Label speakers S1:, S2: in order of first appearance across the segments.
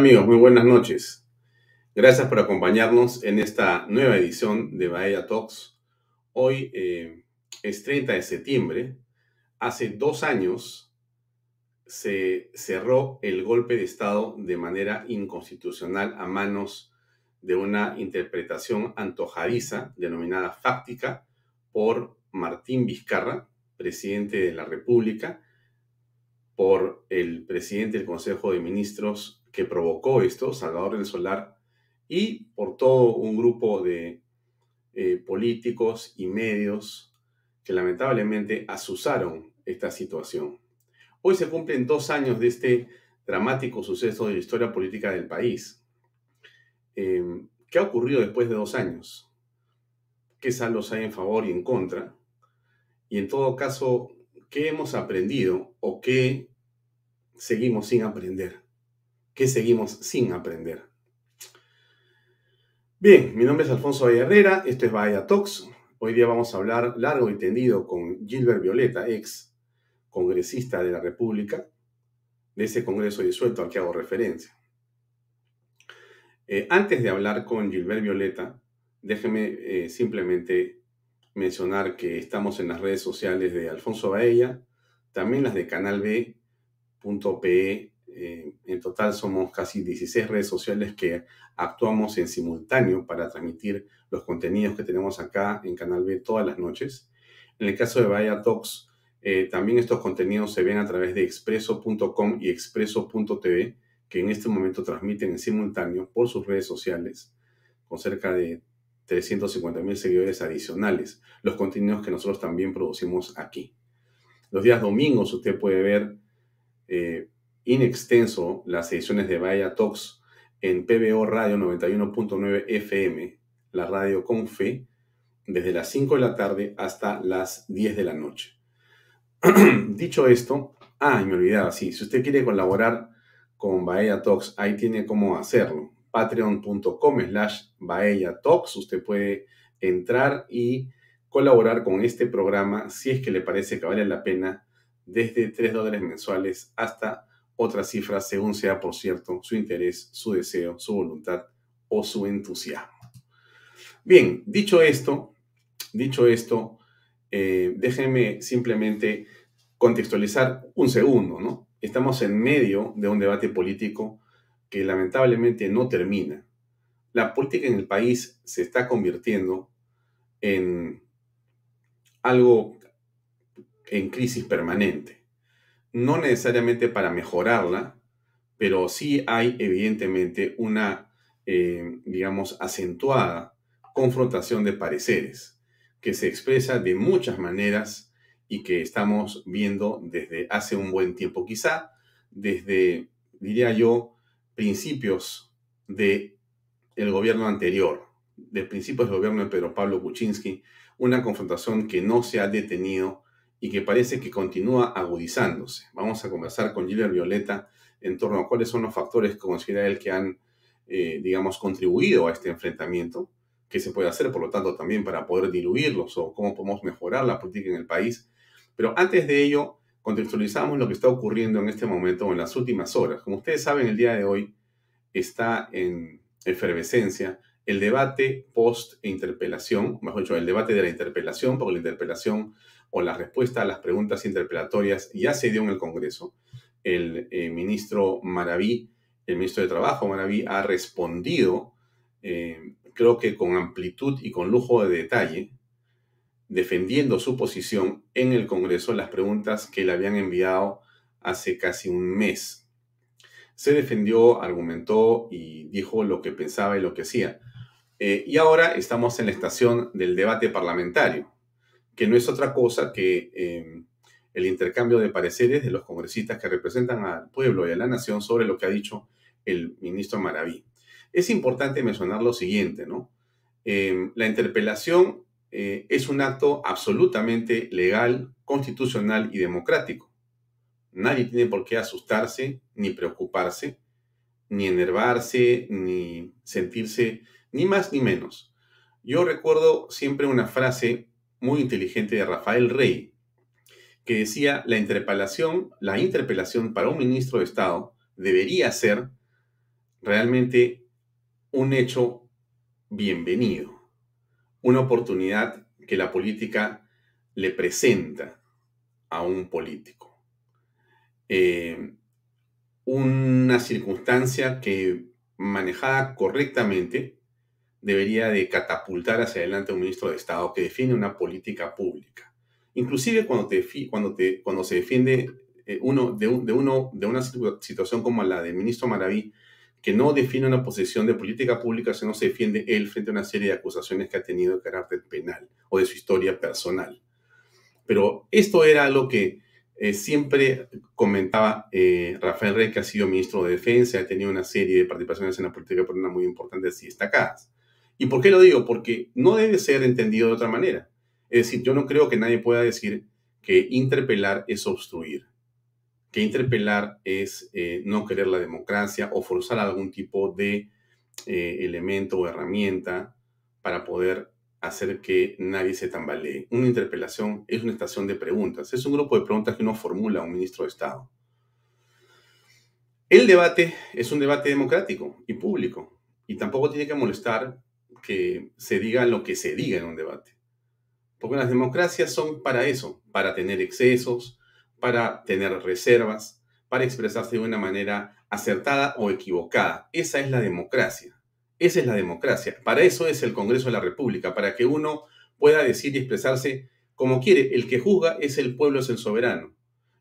S1: amigos? Muy buenas noches. Gracias por acompañarnos en esta nueva edición de Bahía Talks. Hoy eh, es 30 de septiembre. Hace dos años se cerró el golpe de Estado de manera inconstitucional a manos de una interpretación antojadiza denominada fáctica por Martín Vizcarra, presidente de la República, por el presidente del Consejo de Ministros que provocó esto, Salvador del Solar, y por todo un grupo de eh, políticos y medios que lamentablemente asusaron esta situación. Hoy se cumplen dos años de este dramático suceso de la historia política del país. Em, ¿Qué ha ocurrido después de dos años? ¿Qué saldos hay en favor y en contra? Y en todo caso, ¿qué hemos aprendido o qué seguimos sin aprender? Que seguimos sin aprender. Bien, mi nombre es Alfonso Valle Herrera, esto es Bahía Talks. Hoy día vamos a hablar largo y tendido con Gilbert Violeta, ex congresista de la República, de ese congreso disuelto al que hago referencia. Eh, antes de hablar con Gilbert Violeta, déjeme eh, simplemente mencionar que estamos en las redes sociales de Alfonso Baella, también las de Canal B.pe eh, en total somos casi 16 redes sociales que actuamos en simultáneo para transmitir los contenidos que tenemos acá en Canal B todas las noches. En el caso de Vaya Talks, eh, también estos contenidos se ven a través de expreso.com y expreso.tv, que en este momento transmiten en simultáneo por sus redes sociales, con cerca de 350 mil seguidores adicionales, los contenidos que nosotros también producimos aquí. Los días domingos usted puede ver eh, in extenso las ediciones de Vaya Talks en PBO Radio 91.9 FM, la radio con fe, desde las 5 de la tarde hasta las 10 de la noche. Dicho esto, ah, me olvidaba, sí, si usted quiere colaborar con Bahía Talks, ahí tiene cómo hacerlo. Patreon.com slash Bahía Talks, usted puede entrar y colaborar con este programa si es que le parece que vale la pena desde 3 dólares mensuales hasta otra cifra según sea, por cierto, su interés, su deseo, su voluntad o su entusiasmo. Bien, dicho esto, dicho esto, eh, déjenme simplemente contextualizar un segundo, ¿no? Estamos en medio de un debate político que lamentablemente no termina. La política en el país se está convirtiendo en algo en crisis permanente no necesariamente para mejorarla, pero sí hay evidentemente una, eh, digamos, acentuada confrontación de pareceres que se expresa de muchas maneras y que estamos viendo desde hace un buen tiempo, quizá desde, diría yo, principios de el gobierno anterior, de principios del gobierno de Pedro Pablo Kuczynski, una confrontación que no se ha detenido y que parece que continúa agudizándose. Vamos a conversar con Gilbert Violeta en torno a cuáles son los factores que considera él que han, eh, digamos, contribuido a este enfrentamiento, qué se puede hacer, por lo tanto, también para poder diluirlos o cómo podemos mejorar la política en el país. Pero antes de ello, contextualizamos lo que está ocurriendo en este momento o en las últimas horas. Como ustedes saben, el día de hoy está en efervescencia el debate post-interpelación, mejor dicho, el debate de la interpelación, porque la interpelación o la respuesta a las preguntas interpelatorias ya se dio en el Congreso. El eh, ministro Maraví, el ministro de Trabajo Maraví, ha respondido, eh, creo que con amplitud y con lujo de detalle, defendiendo su posición en el Congreso las preguntas que le habían enviado hace casi un mes. Se defendió, argumentó y dijo lo que pensaba y lo que hacía. Eh, y ahora estamos en la estación del debate parlamentario que no es otra cosa que em, el intercambio de pareceres de los congresistas que representan al pueblo y a la nación sobre lo que ha dicho el ministro Maraví. Es importante mencionar lo siguiente, ¿no? Em, la interpelación eh, es un acto absolutamente legal, constitucional y democrático. Nadie tiene por qué asustarse, ni preocuparse, ni enervarse, ni sentirse ni más ni menos. Yo recuerdo siempre una frase muy inteligente de Rafael Rey, que decía la interpelación, la interpelación para un ministro de Estado debería ser realmente un hecho bienvenido, una oportunidad que la política le presenta a un político. Eh, una circunstancia que manejada correctamente debería de catapultar hacia adelante a un ministro de Estado que define una política pública. Inclusive cuando, te, cuando, te, cuando se defiende eh, uno, de, de, uno, de una situación como la del ministro Maraví, que no define una posición de política pública, sino se defiende él frente a una serie de acusaciones que ha tenido de carácter penal o de su historia personal. Pero esto era lo que eh, siempre comentaba eh, Rafael Rey, que ha sido ministro de Defensa, ha tenido una serie de participaciones en la política peruana muy importantes y destacadas. ¿Y por qué lo digo? Porque no debe ser entendido de otra manera. Es decir, yo no creo que nadie pueda decir que interpelar es obstruir, que interpelar es eh, no querer la democracia o forzar algún tipo de elemento o herramienta para poder hacer que nadie se tambalee. Una interpelación es una estación de preguntas, es un grupo de preguntas que uno formula a un ministro de Estado. El debate es un debate democrático y público, y tampoco tiene que molestar que se diga lo que se diga en un debate. Porque las democracias son para eso, para tener excesos, para tener reservas, para expresarse de una manera acertada o equivocada. Esa es la democracia. Esa es la democracia. Para eso es el Congreso de la República, para que uno pueda decir y expresarse como quiere. El que juzga es el pueblo, es el soberano.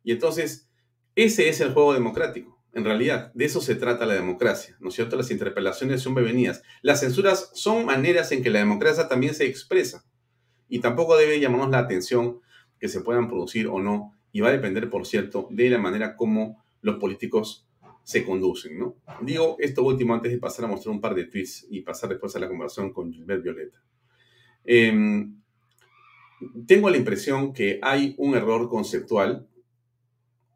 S1: Y entonces, ese es el juego democrático. En realidad, de eso se trata la democracia, ¿no es cierto? Las interpelaciones son bebenidas. Las censuras son maneras en que la democracia también se expresa. Y tampoco debe llamarnos la atención que se puedan producir o no. Y va a depender, por cierto, de la manera como los políticos se conducen, ¿no? Digo esto último antes de pasar a mostrar un par de tweets y pasar después a la conversación con Gilbert Violeta. Em, tengo la impresión que hay un error conceptual,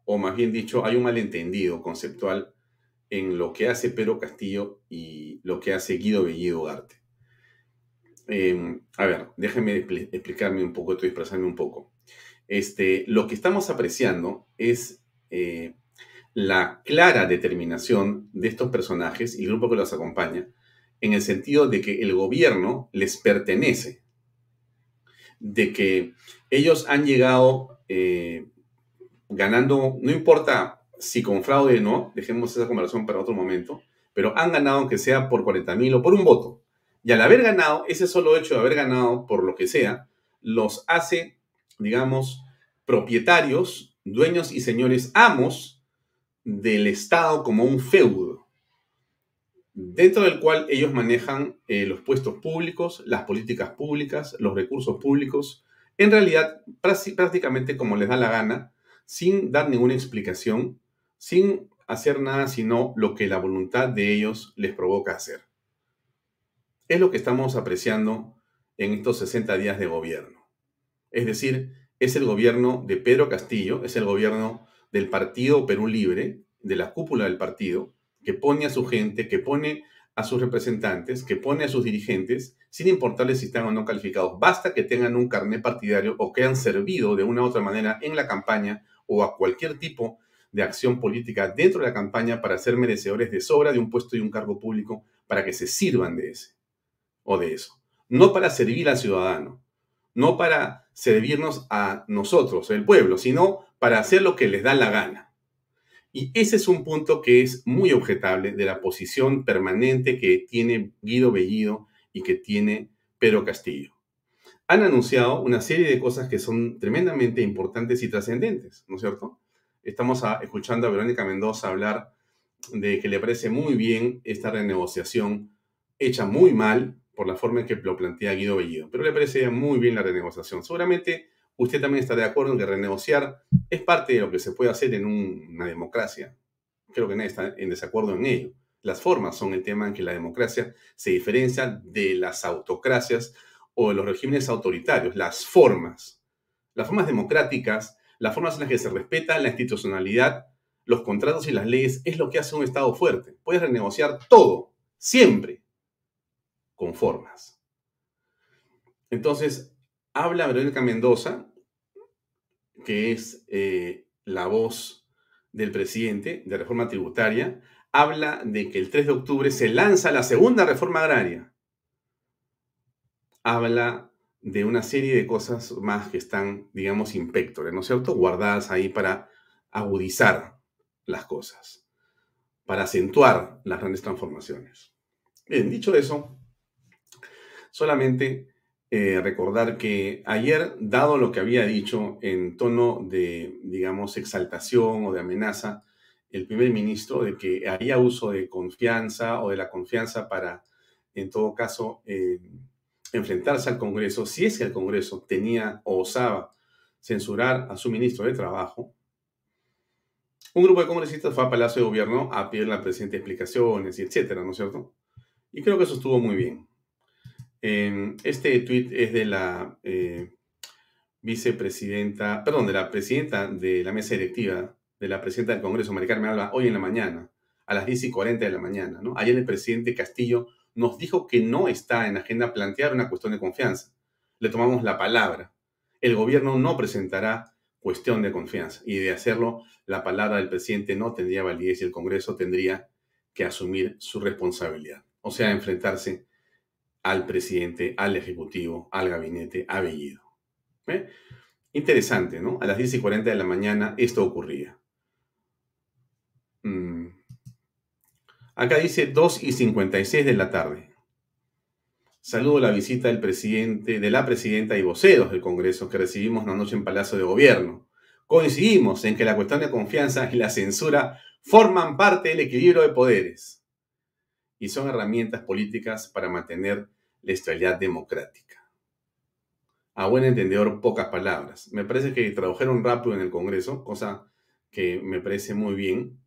S1: o más bien dicho, hay un malentendido conceptual en lo que hace Pedro Castillo y lo que hace Guido Bellido Ugarte. Em, a ver, déjenme explicarme un poco, estoy expresarme un poco. Este, lo que estamos apreciando es eh, la clara determinación de estos personajes y el grupo que los acompaña en el sentido de que el gobierno les pertenece, de que ellos han llegado eh, ganando, no importa si con fraude o no, dejemos esa conversación para otro momento, pero han ganado aunque sea por 40 mil o por un voto. Y al haber ganado, ese solo hecho de haber ganado por lo que sea, los hace, digamos, propietarios, dueños y señores amos del Estado como un feudo, dentro del cual ellos manejan eh, los puestos públicos, las políticas públicas, los recursos públicos, en realidad prácticamente como les da la gana, sin dar ninguna explicación, sin hacer nada sino lo que la voluntad de ellos les provoca hacer. Es lo que estamos apreciando en estos 60 días de gobierno. Es decir, es el gobierno de Pedro Castillo, es el gobierno del Partido Perú Libre, de la cúpula del partido, que pone a su gente, que pone a sus representantes, que pone a sus dirigentes, sin importarles si están o no calificados. Basta que tengan un carnet partidario o que han servido de una u otra manera en la campaña o a cualquier tipo de acción política dentro de la campaña para ser merecedores de sobra de un puesto y un cargo público para que se sirvan de ese o de eso. No para servir al ciudadano, no para servirnos a nosotros, el pueblo, sino para hacer lo que les da la gana. Y ese es un punto que es muy objetable de la posición permanente que tiene Guido Bellido y que tiene Pedro Castillo. Han anunciado una serie de cosas que son tremendamente importantes y trascendentes, ¿no es cierto? Estamos escuchando a Verónica Mendoza hablar de que le parece muy bien esta renegociación hecha muy mal por la forma en que lo plantea Guido Bellido, pero le parece muy bien la renegociación. Seguramente usted también está de acuerdo en que renegociar es parte de lo que se puede hacer en una democracia. Creo que nadie está en desacuerdo en ello. Las formas son el tema en que la democracia se diferencia de las autocracias o de los regímenes autoritarios. Las formas. Las formas democráticas, las formas en las que se respeta la institucionalidad, los contratos y las leyes, es lo que hace un Estado fuerte. Puedes renegociar todo, siempre, con formas. Entonces, habla Verónica Mendoza, que es eh, la voz del presidente de reforma tributaria, habla de que el 3 de octubre se lanza la segunda reforma agraria. Habla de una serie de cosas más que están, digamos, impectores, ¿no es cierto? Guardadas ahí para agudizar las cosas, para acentuar las grandes transformaciones. Bien, dicho eso, solamente eh, recordar que ayer, dado lo que había dicho en tono de, digamos, exaltación o de amenaza, el primer ministro de que haría uso de confianza o de la confianza para, en todo caso, eh, enfrentarse al Congreso, si es que el Congreso tenía o osaba censurar a su ministro de Trabajo, un grupo de congresistas fue a Palacio de Gobierno a pedirle al presidente explicaciones y etcétera, ¿no es cierto? Y creo que eso estuvo muy bien. este tuit es de la eh, vicepresidenta, perdón, de la presidenta de la mesa directiva de la presidenta del Congreso, María Carmen Alba, hoy en la mañana, a las 10 y 40 de la mañana. ¿no? Ayer el presidente Castillo nos dijo que no está en agenda plantear una cuestión de confianza. Le tomamos la palabra. El gobierno no presentará cuestión de confianza y de hacerlo, la palabra del presidente no tendría validez y el Congreso tendría que asumir su responsabilidad. O sea, enfrentarse al presidente, al Ejecutivo, al gabinete, a Bellido. Interesante, ¿no? A las 10 y 40 de la mañana esto ocurría. Mm. Acá dice 2 y 56 de la tarde. Saludo la visita del presidente, de la presidenta y voceros del Congreso que recibimos anoche en Palacio de Gobierno. Coincidimos en que la cuestión de confianza y la censura forman parte del equilibrio de poderes y son herramientas políticas para mantener la estabilidad democrática. A buen entendedor, pocas palabras. Me parece que tradujeron rápido en el Congreso, cosa que me parece muy bien,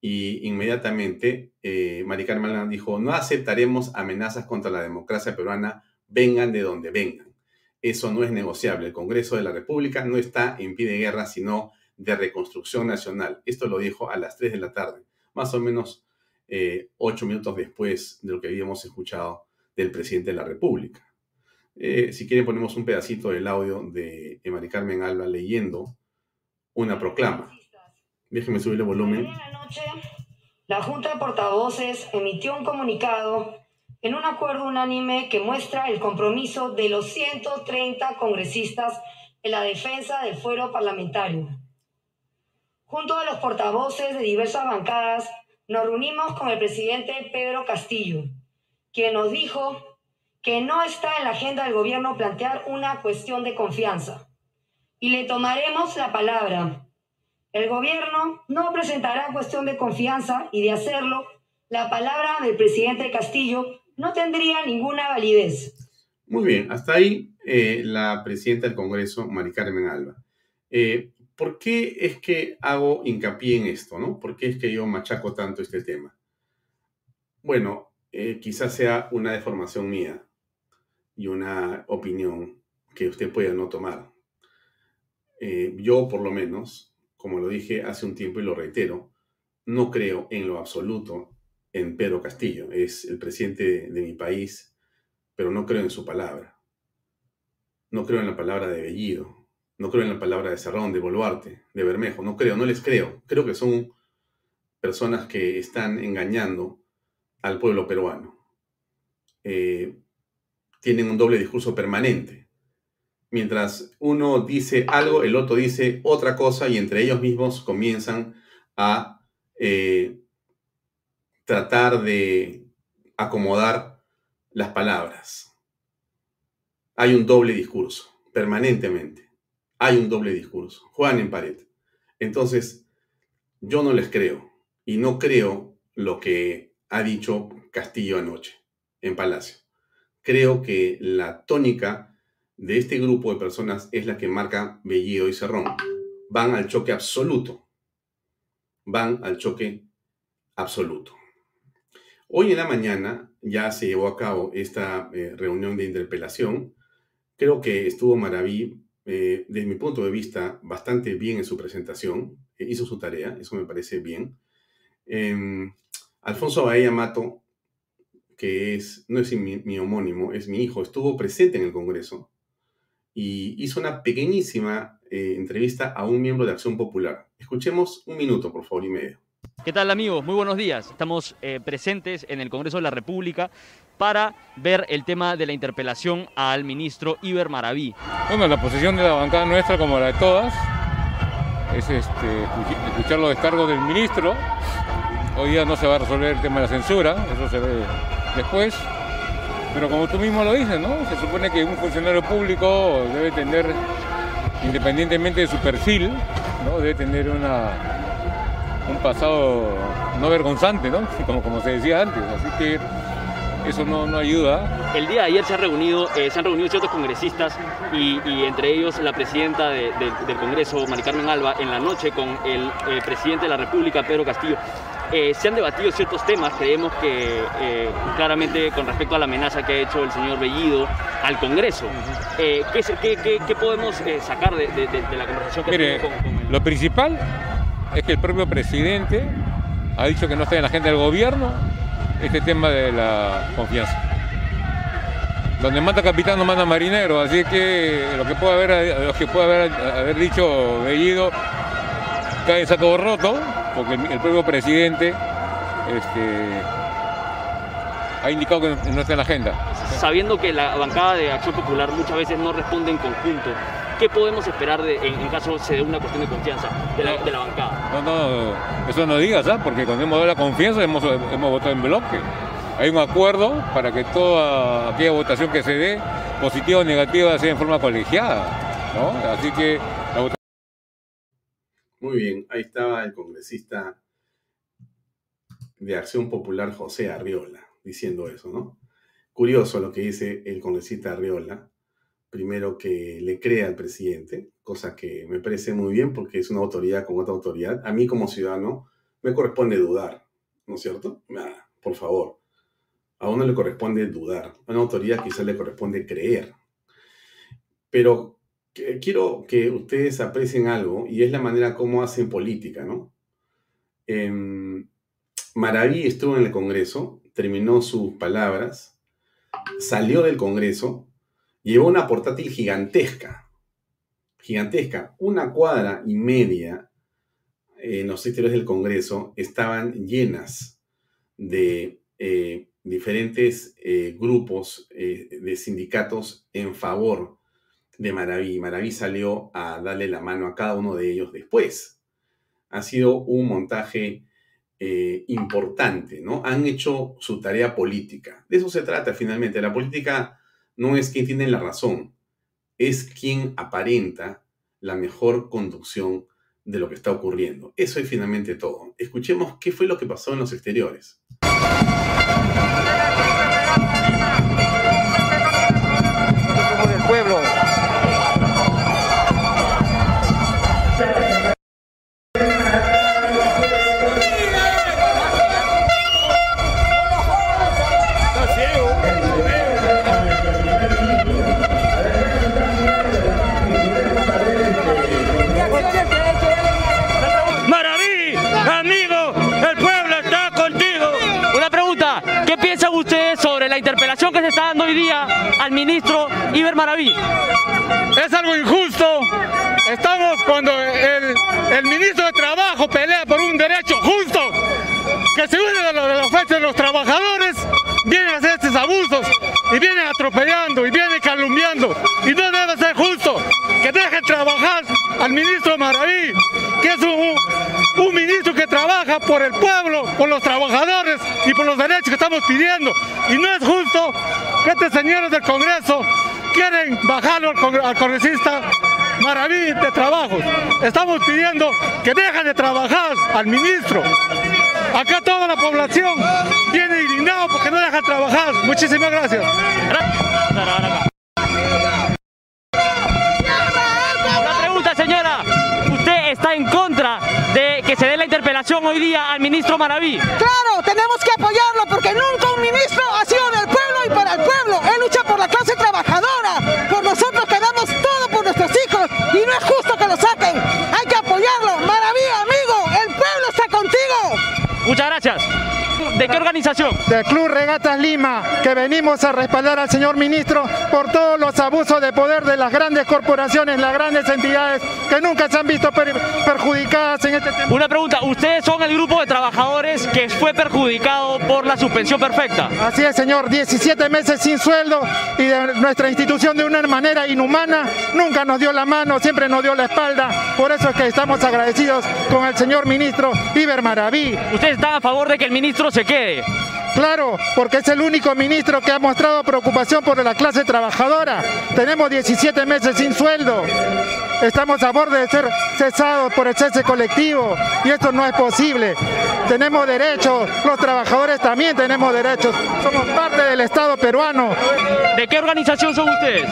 S1: y inmediatamente eh, Mari Carmen dijo, no aceptaremos amenazas contra la democracia peruana, vengan de donde vengan. Eso no es negociable. El Congreso de la República no está en pie de guerra, sino de reconstrucción nacional. Esto lo dijo a las 3 de la tarde, más o menos eh, ocho minutos después de lo que habíamos escuchado del presidente de la República. Eh, si quieren ponemos un pedacito del audio de Mari Carmen Alba leyendo una proclama. Déjeme subir el volumen.
S2: noche, la Junta de Portavoces emitió un comunicado en un acuerdo unánime que muestra el compromiso de los 130 congresistas en la defensa del fuero parlamentario. Junto a los portavoces de diversas bancadas, nos reunimos con el presidente Pedro Castillo, quien nos dijo que no está en la agenda del gobierno plantear una cuestión de confianza. Y le tomaremos la palabra el gobierno no presentará cuestión de confianza y de hacerlo, la palabra del presidente Castillo no tendría ninguna validez.
S1: Muy bien, hasta ahí eh, la presidenta del Congreso, Mari Carmen Alba. Eh, ¿Por qué es que hago hincapié en esto? ¿no? ¿Por qué es que yo machaco tanto este tema? Bueno, eh, quizás sea una deformación mía y una opinión que usted pueda no tomar. yo, por lo menos, como lo dije hace un tiempo y lo reitero, no creo en lo absoluto en Pedro Castillo. Es el presidente de, mi país, pero no creo en su palabra. No creo en la palabra de Bellido. No creo en la palabra de Serrón, de Boluarte, de Bermejo. No creo, no les creo. Creo que son personas que están engañando al pueblo peruano. Eh, tienen un doble discurso permanente mientras uno dice algo, el otro dice otra cosa y entre ellos mismos comienzan a eh, tratar de acomodar las palabras. Hay un doble discurso, permanentemente. Hay un doble discurso. Juan en pared. Entonces, yo no les creo y no creo lo que ha dicho Castillo anoche en Palacio. Creo que la tónica de este grupo de personas es la que marca Bellido y Cerrón. Van al choque absoluto. Van al choque absoluto. Hoy en la mañana ya se llevó a cabo esta eh, reunión de interpelación. Creo que estuvo Maraví, eh, desde mi punto de vista, bastante bien en su presentación. Eh, hizo su tarea, eso me parece bien. Em, Alfonso Bahía Mato, que es, no es mi, mi homónimo, es mi hijo, estuvo presente en el Congreso y hizo una pequeñísima eh, entrevista a un miembro de Acción Popular. Escuchemos un minuto, por favor, y medio.
S3: ¿Qué tal amigos? Muy buenos días. Estamos eh, presentes en el Congreso de la República para ver el tema de la interpelación al ministro Iber Maraví.
S4: Bueno, la posición de la bancada nuestra, como la de todas, es este, escuchar los descargos del ministro. Hoy día no se va a resolver el tema de la censura, eso se ve después. Pero como tú mismo lo dices, ¿no? Se supone que un funcionario público debe tener, independientemente de su perfil, ¿no? Debe tener una, un pasado no vergonzante, ¿no? Como, como se decía antes. Así que eso no, no ayuda.
S3: El día de ayer se, ha reunido, eh, se han reunido ciertos congresistas y, entre ellos la presidenta del Congreso, Mari Carmen Alba, en la noche con el eh, presidente de la República, Pedro Castillo. Eh, se han debatido ciertos temas, creemos que claramente con respecto a la amenaza que ha hecho el señor Bellido al Congreso. ¿qué, qué, qué, podemos sacar de, la conversación que
S4: Mire, con, con Lo principal es que el propio presidente ha dicho que no está en la agenda del gobierno este tema de la confianza. Donde manda capitán no manda marinero, así que lo que puede haber, lo que puede haber, haber dicho Bellido cae en saco roto, porque el, propio presidente este, ha indicado que no está en la agenda.
S3: Sabiendo que la bancada de Acción Popular muchas veces no responde en conjunto, ¿qué podemos esperar en, caso se dé una cuestión de confianza de la, de la bancada?
S4: No, no, eso no digas, ¿sabes? Porque cuando hemos dado la confianza hemos, hemos votado en bloque. Hay un acuerdo para que toda aquella votación que se dé, positiva o negativa, sea en forma colegiada. ¿no? Así que.
S1: Muy bien, ahí estaba el congresista de Acción Popular José Arriola diciendo eso, ¿no? Curioso lo que dice el congresista Arriola, primero que le crea al presidente, cosa que me parece muy bien porque es una autoridad con otra autoridad. A mí como ciudadano me corresponde dudar, ¿no es cierto? por favor, a uno le corresponde dudar, a una autoridad quizás le corresponde creer. Pero quiero que ustedes aprecien algo y es la manera como hacen política, ¿no? Eh, Maraví estuvo en el Congreso, terminó sus palabras, salió del Congreso llevó una portátil gigantesca, gigantesca, una cuadra y media en los exteriores del Congreso estaban llenas de eh, diferentes eh, grupos eh, de sindicatos en favor de Maraví. Maraví salió a darle la mano a cada uno de ellos después. Ha sido un montaje importante, ¿no? Han hecho su tarea política. De eso se trata finalmente. La política no es quien tiene la razón, es quien aparenta la mejor conducción de lo que está ocurriendo. Eso es finalmente todo. Escuchemos qué fue lo que pasó en los exteriores.
S3: Al ministro Iber Maraví.
S5: Es algo injusto. Estamos cuando el, el ministro de Trabajo pelea por un derecho justo que se une a la oferta de los trabajadores, a hacer estos abusos y vienen atropellando y vienen calumniando. Y no debe ser justo que dejen trabajar al ministro Maraví, que es un, un ministro que trabaja por el pueblo, por los trabajadores y por los derechos que estamos pidiendo. Y no es justo que estos señores del Congreso quieren bajarlo al, congresista Maraví de trabajos. Estamos pidiendo que dejen de trabajar al ministro. Acá toda la población viene indignado porque no dejan trabajar. Muchísimas gracias.
S3: Una pregunta, señora. ¿Usted está en contra de que se dé la interpelación hoy día al ministro Maraví?
S6: Claro, tenemos que apoyarlo porque nunca un ministro ha sido del pueblo y para el pueblo. Él lucha por la clase trabajadora, por nosotros que damos todo por nuestros hijos y no es justo que lo saquen. Hay que apoyarlo.
S3: Muchas gracias. ¿De qué organización?
S7: Del Club Regatas Lima, que venimos a respaldar al señor ministro por todos los abusos de poder de las grandes corporaciones, las grandes entidades que nunca se han visto perjudicadas en este tema.
S3: Una pregunta, ¿ustedes son el grupo de trabajadores que fue perjudicado por la suspensión perfecta?
S7: Así es, señor, 17 meses sin sueldo y de nuestra institución de una manera inhumana nunca nos dio la mano, siempre nos dio la espalda. Por eso es que estamos agradecidos con el señor ministro Iber Maraví.
S3: ¿Ustedes están a favor de que el ministro se quede?
S7: Claro, porque es el único ministro que ha mostrado preocupación por la clase trabajadora. Tenemos 17 meses sin sueldo. Estamos a borde de ser cesados por el cese colectivo y esto no es posible. Tenemos derechos, los trabajadores también tenemos derechos. Somos parte del Estado peruano.
S3: ¿De qué organización son ustedes?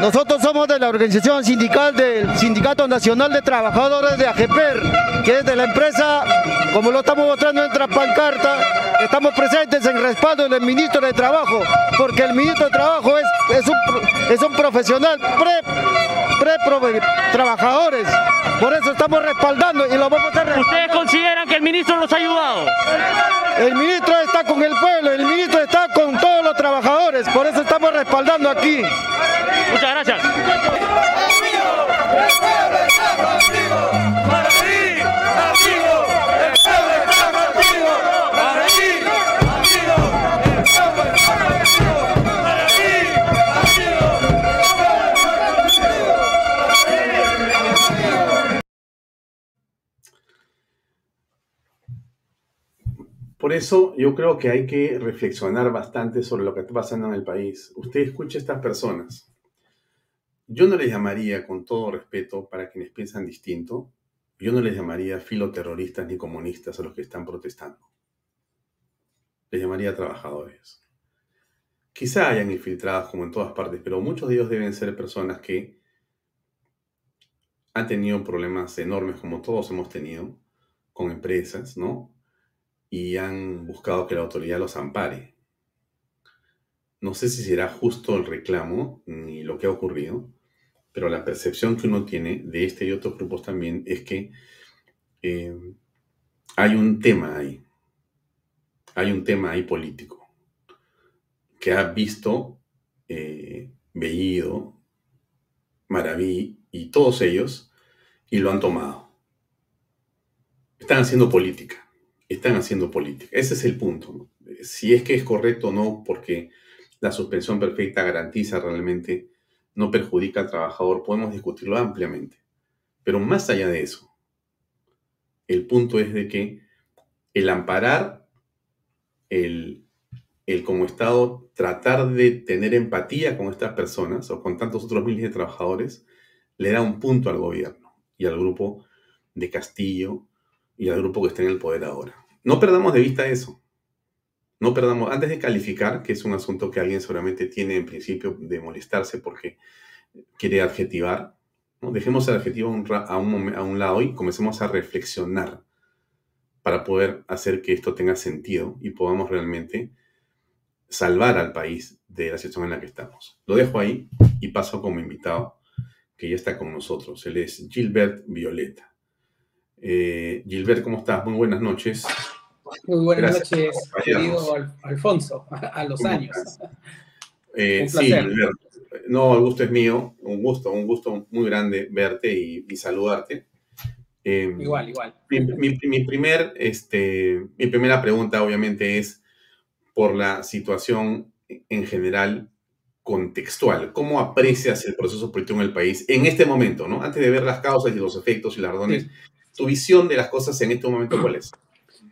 S8: Nosotros somos de la organización sindical del Sindicato Nacional de Trabajadores de AGPER, que es de la empresa, como lo estamos mostrando en nuestra pancarta, estamos presentes en respaldo del ministro de Trabajo, porque el ministro de Trabajo es, es, un, es un profesional pre, pre trabajadores. Por eso estamos respaldando y lo vamos a hacer.
S3: ¿Ustedes consideran ministro los ha ayudado?
S8: El ministro está con el pueblo, el ministro está con todos los trabajadores, por eso estamos respaldando aquí.
S3: Muchas gracias.
S1: Eso yo creo que hay que reflexionar bastante sobre lo que está pasando en el país. Usted escucha a estas personas. Yo no les llamaría, con todo respeto para quienes piensan distinto, yo no les llamaría filoterroristas ni comunistas a los que están protestando. Les llamaría trabajadores. Quizá hayan infiltrados como en todas partes, pero muchos de ellos deben ser personas que han tenido problemas enormes como todos hemos tenido con empresas, ¿no? Y han buscado que la autoridad los ampare. No sé si será justo el reclamo ni lo que ha ocurrido, pero la percepción que uno tiene de este y otros grupos también es que eh, hay un tema ahí, hay un tema ahí político, que ha visto eh, Bellido, Maraví y todos ellos y lo han tomado. Están haciendo política están haciendo política. Ese es el punto. Si es que es correcto o no, porque la suspensión perfecta garantiza realmente, no perjudica al trabajador, podemos discutirlo ampliamente. Pero más allá de eso, el punto es de que el amparar, el, el como Estado tratar de tener empatía con estas personas o con tantos otros miles de trabajadores, le da un punto al gobierno y al grupo de Castillo y al grupo que está en el poder ahora. No perdamos de vista eso. No perdamos, antes de calificar, que es un asunto que alguien seguramente tiene en principio de molestarse porque quiere adjetivar, ¿no? dejemos el adjetivo a un, lado y comencemos a reflexionar para poder hacer que esto tenga sentido y podamos realmente salvar al país de la situación en la que estamos. Lo dejo ahí y paso como invitado que ya está con nosotros. Él es Gilbert Violeta. Eh, Gilbert, ¿cómo estás? Muy buenas noches.
S9: Muy buenas noches, querido Alfonso, a los años.
S1: Eh, sí. No, el gusto es mío, un gusto, un gusto muy grande verte y, saludarte.
S9: Em, igual, igual.
S1: Mi, primer, este, mi primera pregunta, obviamente, es por la situación en general contextual. ¿Cómo aprecias el proceso político en el país en este momento, ¿no? Antes de ver las causas y los efectos y las razones tu visión de las cosas en este momento, ¿cuál es?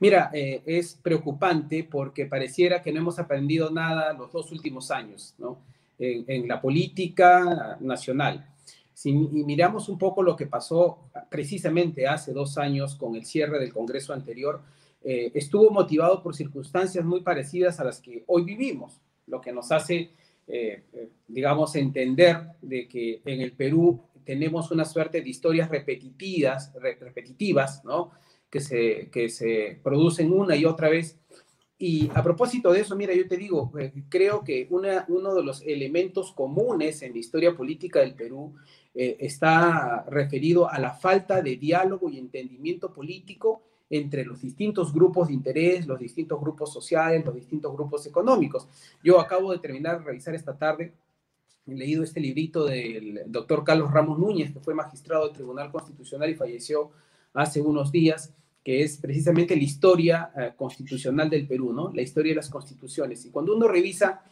S9: Mira, eh, es preocupante porque pareciera que no hemos aprendido nada los dos últimos años, ¿no? En, la política nacional. Si miramos un poco lo que pasó precisamente hace dos años con el cierre del Congreso anterior, eh, estuvo motivado por circunstancias muy parecidas a las que hoy vivimos, lo que nos hace, eh, digamos, entender de que en el Perú tenemos una suerte de historias repetitivas, repetitivas, ¿no? Que se, que se producen una y otra vez. Y a propósito de eso, mira, yo te digo, eh, creo que una, uno de los elementos comunes en la historia política del Perú eh, está referido a la falta de diálogo y entendimiento político entre los distintos grupos de interés, los distintos grupos sociales, los distintos grupos económicos. Yo acabo de terminar de revisar esta tarde, he leído este librito del doctor Carlos Ramos Núñez, que fue magistrado del Tribunal Constitucional y falleció hace unos días, que es precisamente la historia eh, constitucional del Perú, ¿no? La historia de las constituciones. Y cuando uno revisa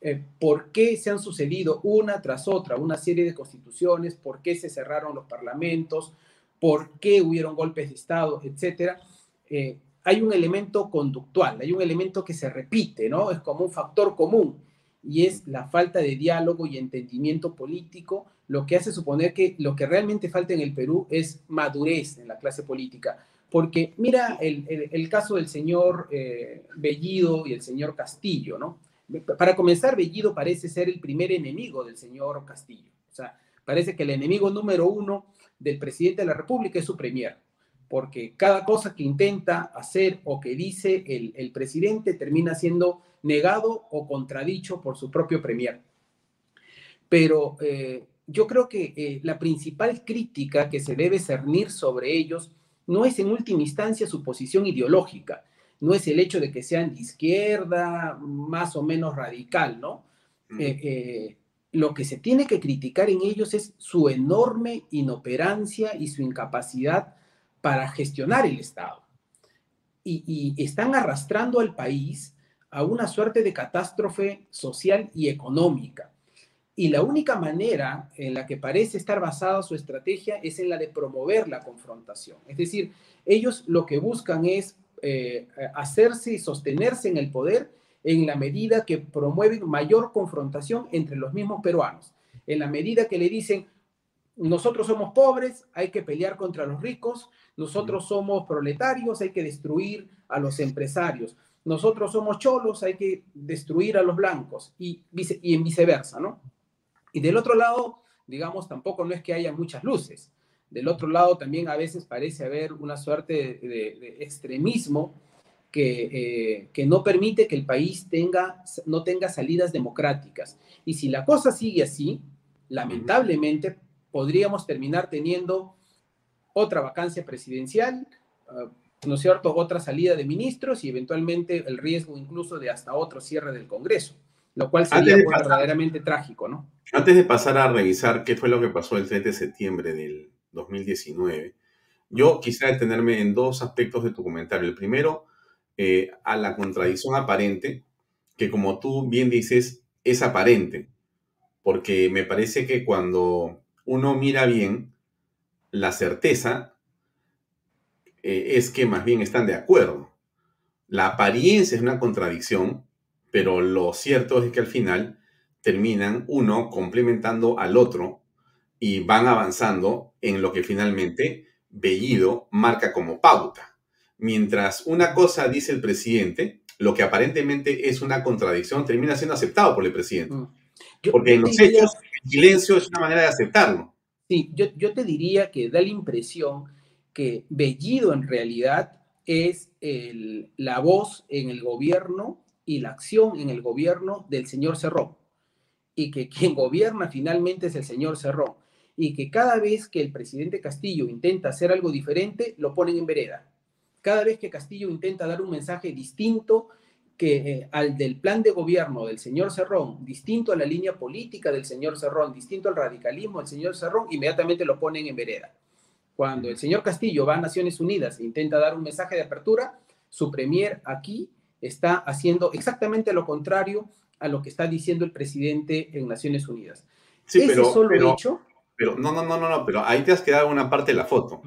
S9: eh, por qué se han sucedido una tras otra una serie de constituciones, por qué se cerraron los parlamentos, por qué hubieron golpes de Estado, etcétera, eh, hay un elemento conductual, hay un elemento que se repite, ¿no? Es como un factor común y es la falta de diálogo y entendimiento político, lo que hace suponer que lo que realmente falta en el Perú es madurez en la clase política. Porque mira el, caso del señor eh, Bellido y el señor Castillo, ¿no? Para comenzar, Bellido parece ser el primer enemigo del señor Castillo. O sea, parece que el enemigo número uno del presidente de la República es su premier, porque cada cosa que intenta hacer o que dice el, presidente termina siendo negado o contradicho por su propio premier. Pero eh, yo creo que eh, la principal crítica que se debe cernir sobre ellos no es en última instancia su posición ideológica, no es el hecho de que sean de izquierda, más o menos radical, ¿no? Eh, lo que se tiene que criticar en ellos es su enorme inoperancia y su incapacidad para gestionar el Estado. Y, están arrastrando al país a una suerte de catástrofe social y económica. Y la única manera en la que parece estar basada su estrategia es en la de promover la confrontación. Es decir, ellos lo que buscan es eh, hacerse y sostenerse en el poder en la medida que promueven mayor confrontación entre los mismos peruanos, en la medida que le dicen, nosotros somos pobres, hay que pelear contra los ricos, nosotros somos proletarios, hay que destruir a los empresarios, nosotros somos cholos, hay que destruir a los blancos y, y en viceversa, ¿no? Y del otro lado, digamos, tampoco no es que haya muchas luces. Del otro lado también a veces parece haber una suerte de, extremismo que, eh, no permite que el país tenga, no tenga salidas democráticas. Y si la cosa sigue así, lamentablemente podríamos terminar teniendo otra vacancia presidencial, ah, ¿no es cierto?, otra salida de ministros y eventualmente el riesgo incluso de hasta otro cierre del Congreso, lo cual sería verdaderamente trágico, ¿no?
S1: Antes de pasar a revisar qué fue lo que pasó el 3 de septiembre del 2019, yo quisiera detenerme en dos aspectos de tu comentario. El primero, eh, a la contradicción aparente, que como tú bien dices, es aparente, porque me parece que cuando uno mira bien, la certeza eh, es que más bien están de acuerdo. La apariencia es una contradicción, pero lo cierto es que al final terminan uno complementando al otro y van avanzando en lo que finalmente Bellido marca como pauta mientras una cosa dice el presidente, lo que aparentemente es una contradicción termina siendo aceptado por el presidente. Mm. Porque en los hechos, el silencio es una manera de aceptarlo.
S9: Sí, yo, yo te diría que da la impresión que Bellido en realidad es el, la voz en el gobierno y la acción en el gobierno del señor Cerrón. Y que quien gobierna finalmente es el señor Cerrón. Y que cada vez que el presidente Castillo intenta hacer algo diferente, lo ponen en vereda cada vez que Castillo intenta dar un mensaje distinto que eh, al del plan de gobierno del señor Cerrón, distinto a la línea política del señor Cerrón, distinto al radicalismo del señor Cerrón, inmediatamente lo ponen en vereda. Cuando el señor Castillo va a Naciones Unidas e intenta dar un mensaje de apertura, su premier aquí está haciendo exactamente lo contrario a lo que está diciendo el presidente en Naciones Unidas.
S1: Sí, pero, solo hecho, pero no, no, no, no, no, pero ahí te has quedado una parte de la foto.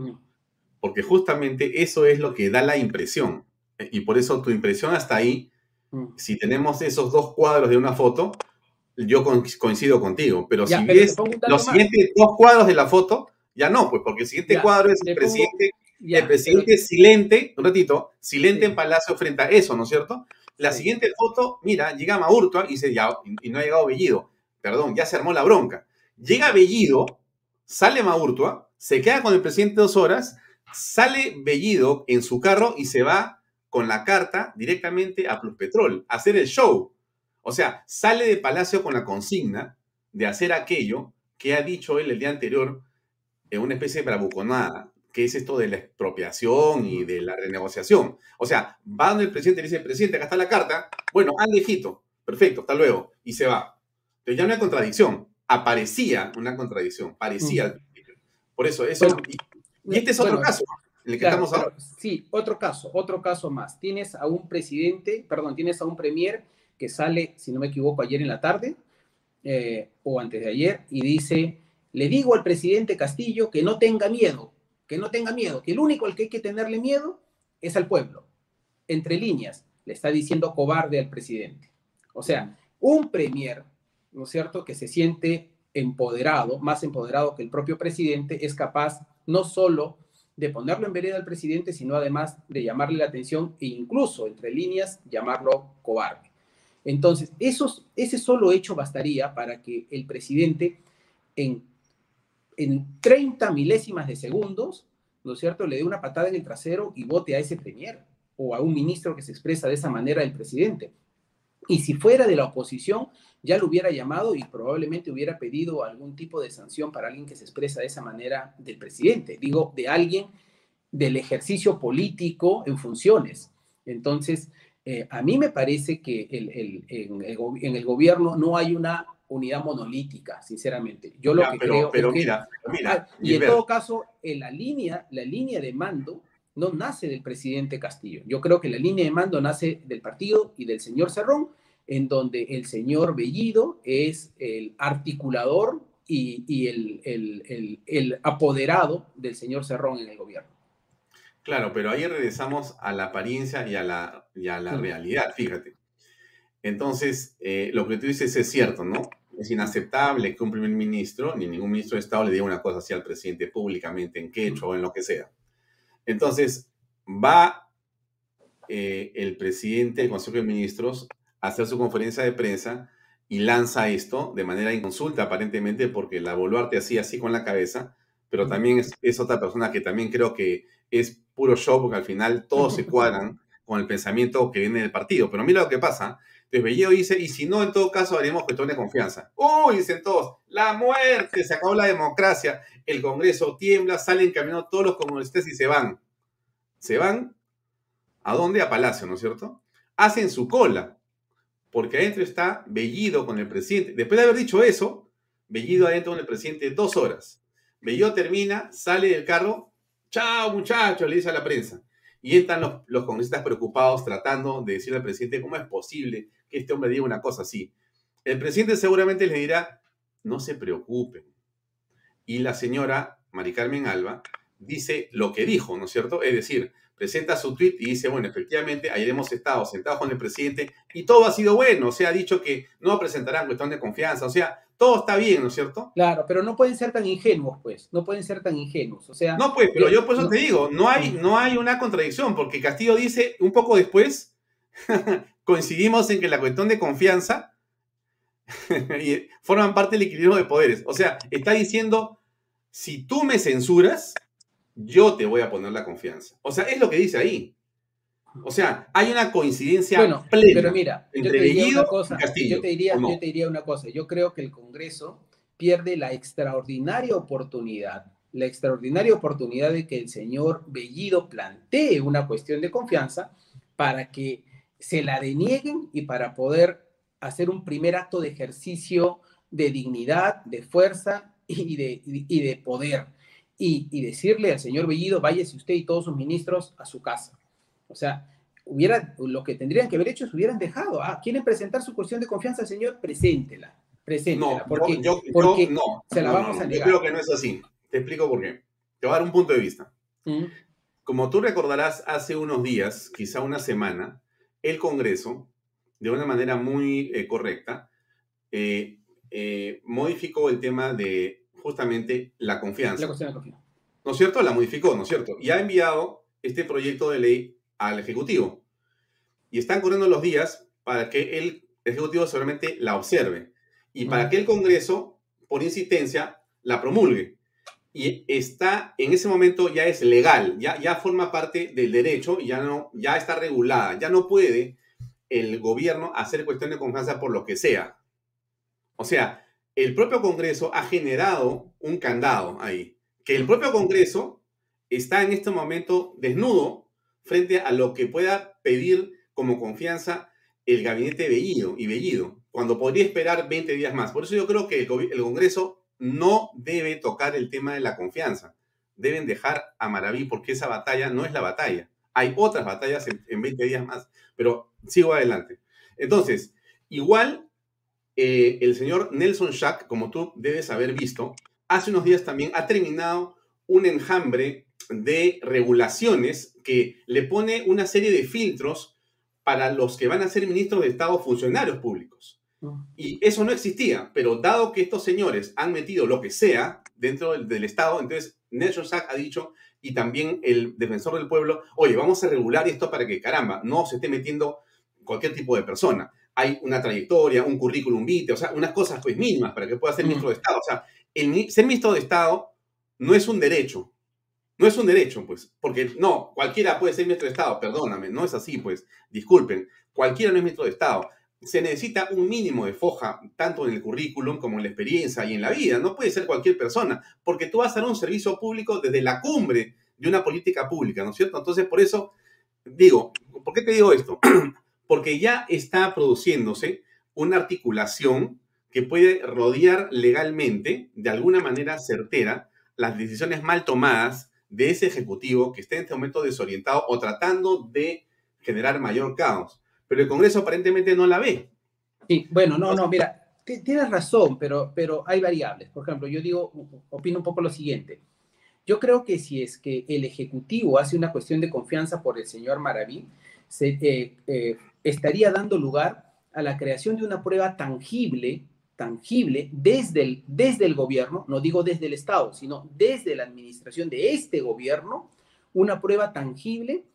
S1: Porque justamente eso es lo que da la impresión. Eh, y por eso tu impresión hasta ahí, si tenemos esos dos cuadros de una foto, yo coincido contigo, pero si ves los siguientes dos cuadros de la foto, ya no, pues porque el siguiente cuadro es el presidente, el presidente silente, un ratito, silente en Palacio frente a eso, ¿no es cierto? La siguiente foto, mira, llega Maurtua y ya, y no ha llegado Bellido, perdón, ya se armó la bronca. Llega Bellido, sale Maurtua, se queda con el presidente dos horas, Sale Bellido en su carro y se va con la carta directamente a Pluspetrol a hacer el show. O sea, sale de Palacio con la consigna de hacer aquello que ha dicho él el día anterior en una especie de bravuconada, qué es esto de la expropiación y de la renegociación. O sea, va donde el presidente y le dice, presidente, acá está la carta. Bueno, ande hijito. Perfecto, hasta luego. Y se va. Entonces ya no hay contradicción. Aparecía una contradicción. Parecía. Por eso, eso. y, este es otro caso. En el que estamos ahora.
S9: Sí, otro caso, otro caso más. Tienes a un presidente, perdón, tienes a un premier que sale, si no me equivoco, ayer en la tarde eh, o antes de ayer y dice, le digo al presidente Castillo que no tenga miedo, que no tenga miedo, que el único al que hay que tenerle miedo es al pueblo. Entre líneas, le está diciendo cobarde al presidente. O sea, un premier, ¿no es cierto?, que se siente empoderado, más empoderado que el propio presidente, es capaz no solo de ponerlo en vereda al presidente, sino además de llamarle la atención e incluso, entre líneas, llamarlo cobarde. Entonces, ese solo hecho bastaría para que el presidente en, en 30 milésimas de segundos, ¿no es cierto?, le dé una patada en el trasero y vote a ese premier o a un ministro que se expresa de esa manera del presidente. Y si fuera de la oposición, ya lo hubiera llamado y probablemente hubiera pedido algún tipo de sanción para alguien que se expresa de esa manera del presidente. Digo, de alguien del ejercicio político en funciones. Entonces, eh, a mí me parece que en, el, gobierno no hay una unidad monolítica, sinceramente. Yo lo que creo
S1: pero
S9: es que,
S1: mira, mira,
S9: y en todo caso, en la línea, la línea de mando no nace del presidente Castillo. Yo creo que la línea de mando nace del partido y del señor Cerrón, en donde el señor Bellido es el articulador y, el, apoderado del señor Cerrón en el gobierno.
S1: Claro, pero ahí regresamos a la apariencia y a la, la realidad, fíjate. Entonces, eh, lo que tú dices es cierto, ¿no? Es inaceptable que un primer ministro, ni ningún ministro de Estado le diga una cosa así al presidente públicamente, en quechua o en lo que sea. Entonces, va eh, el presidente del Consejo de Ministros a hacer su conferencia de prensa y lanza esto de manera inconsulta, aparentemente, porque la Boluarte hacía así con la cabeza, pero también es, es, otra persona que también creo que es puro show, porque al final todos se cuadran con el pensamiento que viene del partido. Pero mira lo que pasa. Entonces Bellido dice, y si no, en todo caso haremos cuestión de confianza. Uy, dicen todos, la muerte, se acabó la democracia, el Congreso tiembla, salen caminando todos los comunistas y se van. ¿Se van? ¿A dónde? A Palacio, ¿no es cierto? Hacen su cola, porque adentro está Bellido con el presidente. Después de haber dicho eso, Bellido adentro con el presidente dos horas. Bellido termina, sale del carro, chao muchachos, le dice a la prensa. Y entran los, los congresistas preocupados tratando de decirle al presidente cómo es posible que este hombre diga una cosa así. El presidente seguramente le dirá, no se preocupen, y la señora Mari Carmen Alba dice lo que dijo, ¿no es cierto? Es decir, presenta su tweet y dice, bueno, efectivamente, ayer hemos estado sentados con el presidente y todo ha sido bueno, o sea, ha dicho que no presentarán cuestión de confianza, o sea, todo está bien, ¿no es cierto?
S9: Claro, pero no pueden ser tan ingenuos, pues, no pueden ser tan ingenuos, o sea...
S1: No, pues, pero yo por eso te digo, no hay, no hay una contradicción, porque Castillo dice un poco después, coincidimos en que la cuestión de confianza forman parte del equilibrio de poderes, o sea, está diciendo si tú me censuras, yo te voy a poner la confianza. O sea, es lo que dice ahí. O sea, hay una coincidencia
S9: bueno,
S1: plena
S9: pero mira, entre yo te diría una cosa, Yo te diría, yo te diría una cosa. Yo creo que el Congreso pierde la extraordinaria oportunidad, la extraordinaria oportunidad de que el señor Bellido plantee una cuestión de confianza para que se la denieguen y para poder hacer un primer acto de ejercicio de dignidad, de fuerza y de, y de poder. Y, y, decirle al señor Bellido, váyase usted y todos sus ministros a su casa. O sea, hubiera, lo que tendrían que haber hecho es hubieran dejado, ah, quieren presentar su cuestión de confianza señor, preséntela, preséntela,
S1: no,
S9: porque,
S1: yo,
S9: porque
S1: no,
S9: se la vamos a negar.
S1: Yo creo que no es así, te explico por qué. Te voy a dar un punto de vista.
S9: Mm.
S1: Como tú recordarás, hace unos días, quizá una semana, el Congreso, de una manera muy eh, correcta, eh, eh, modificó el tema de justamente la confianza.
S9: La cuestión de confianza.
S1: ¿No es cierto? La modificó, ¿no es cierto? Y ha enviado este proyecto de ley al Ejecutivo. Y están corriendo los días para que el Ejecutivo solamente la observe y para que el Congreso, por insistencia, la promulgue. Y está, en ese momento ya es legal, ya, ya forma parte del derecho, ya, no, ya está regulada, ya no puede el gobierno hacer cuestión de confianza por lo que sea. O sea, el propio Congreso ha generado un candado ahí, que el propio Congreso está en este momento desnudo frente a lo que pueda pedir como confianza el gabinete Bellido y Bellido, cuando podría esperar 20 días más. Por eso yo creo que el, Congreso no debe tocar el tema de la confianza. Deben dejar a Maraví porque esa batalla no es la batalla. Hay otras batallas en, 20 días más, pero sigo adelante. Entonces, igual eh, el señor Nelson Schack, como tú debes haber visto, hace unos días también ha terminado un enjambre de regulaciones que le pone una serie de filtros para los que van a ser ministros de Estado funcionarios públicos. Ah. Y eso no existía, pero dado que estos señores han metido lo que sea dentro del, del Estado, entonces Nelson Schack ha dicho y también el defensor del pueblo, oye, vamos a regular esto para que, caramba, no se esté metiendo cualquier tipo de persona. Hay una trayectoria, un currículum vitae, o sea, unas cosas pues mínimas para que pueda ser ministro de Estado. O sea, el, ser ministro de Estado no es un derecho. No es un derecho, pues, porque no, cualquiera puede ser ministro de Estado, perdóname, no es así, pues, disculpen, cualquiera no es ministro de Estado se necesita un mínimo de foja, tanto en el currículum como en la experiencia y en la vida. No puede ser cualquier persona, porque tú vas a dar un servicio público desde la cumbre de una política pública, ¿no es cierto? Entonces, por eso digo, ¿por qué te digo esto? porque ya está produciéndose una articulación que puede rodear legalmente, de alguna manera certera, las decisiones mal tomadas de ese ejecutivo que esté en este momento desorientado o tratando de generar mayor caos pero el Congreso aparentemente no la ve.
S9: Sí, bueno, no, no, mira, tienes razón, pero, pero hay variables. Por ejemplo, yo digo, opino un poco lo siguiente. Yo creo que si es que el Ejecutivo hace una cuestión de confianza por el señor Maraví, se, eh, eh, estaría dando lugar a la creación de una prueba tangible, tangible desde el, desde el gobierno, no digo desde el Estado, sino desde la administración de este gobierno, una prueba tangible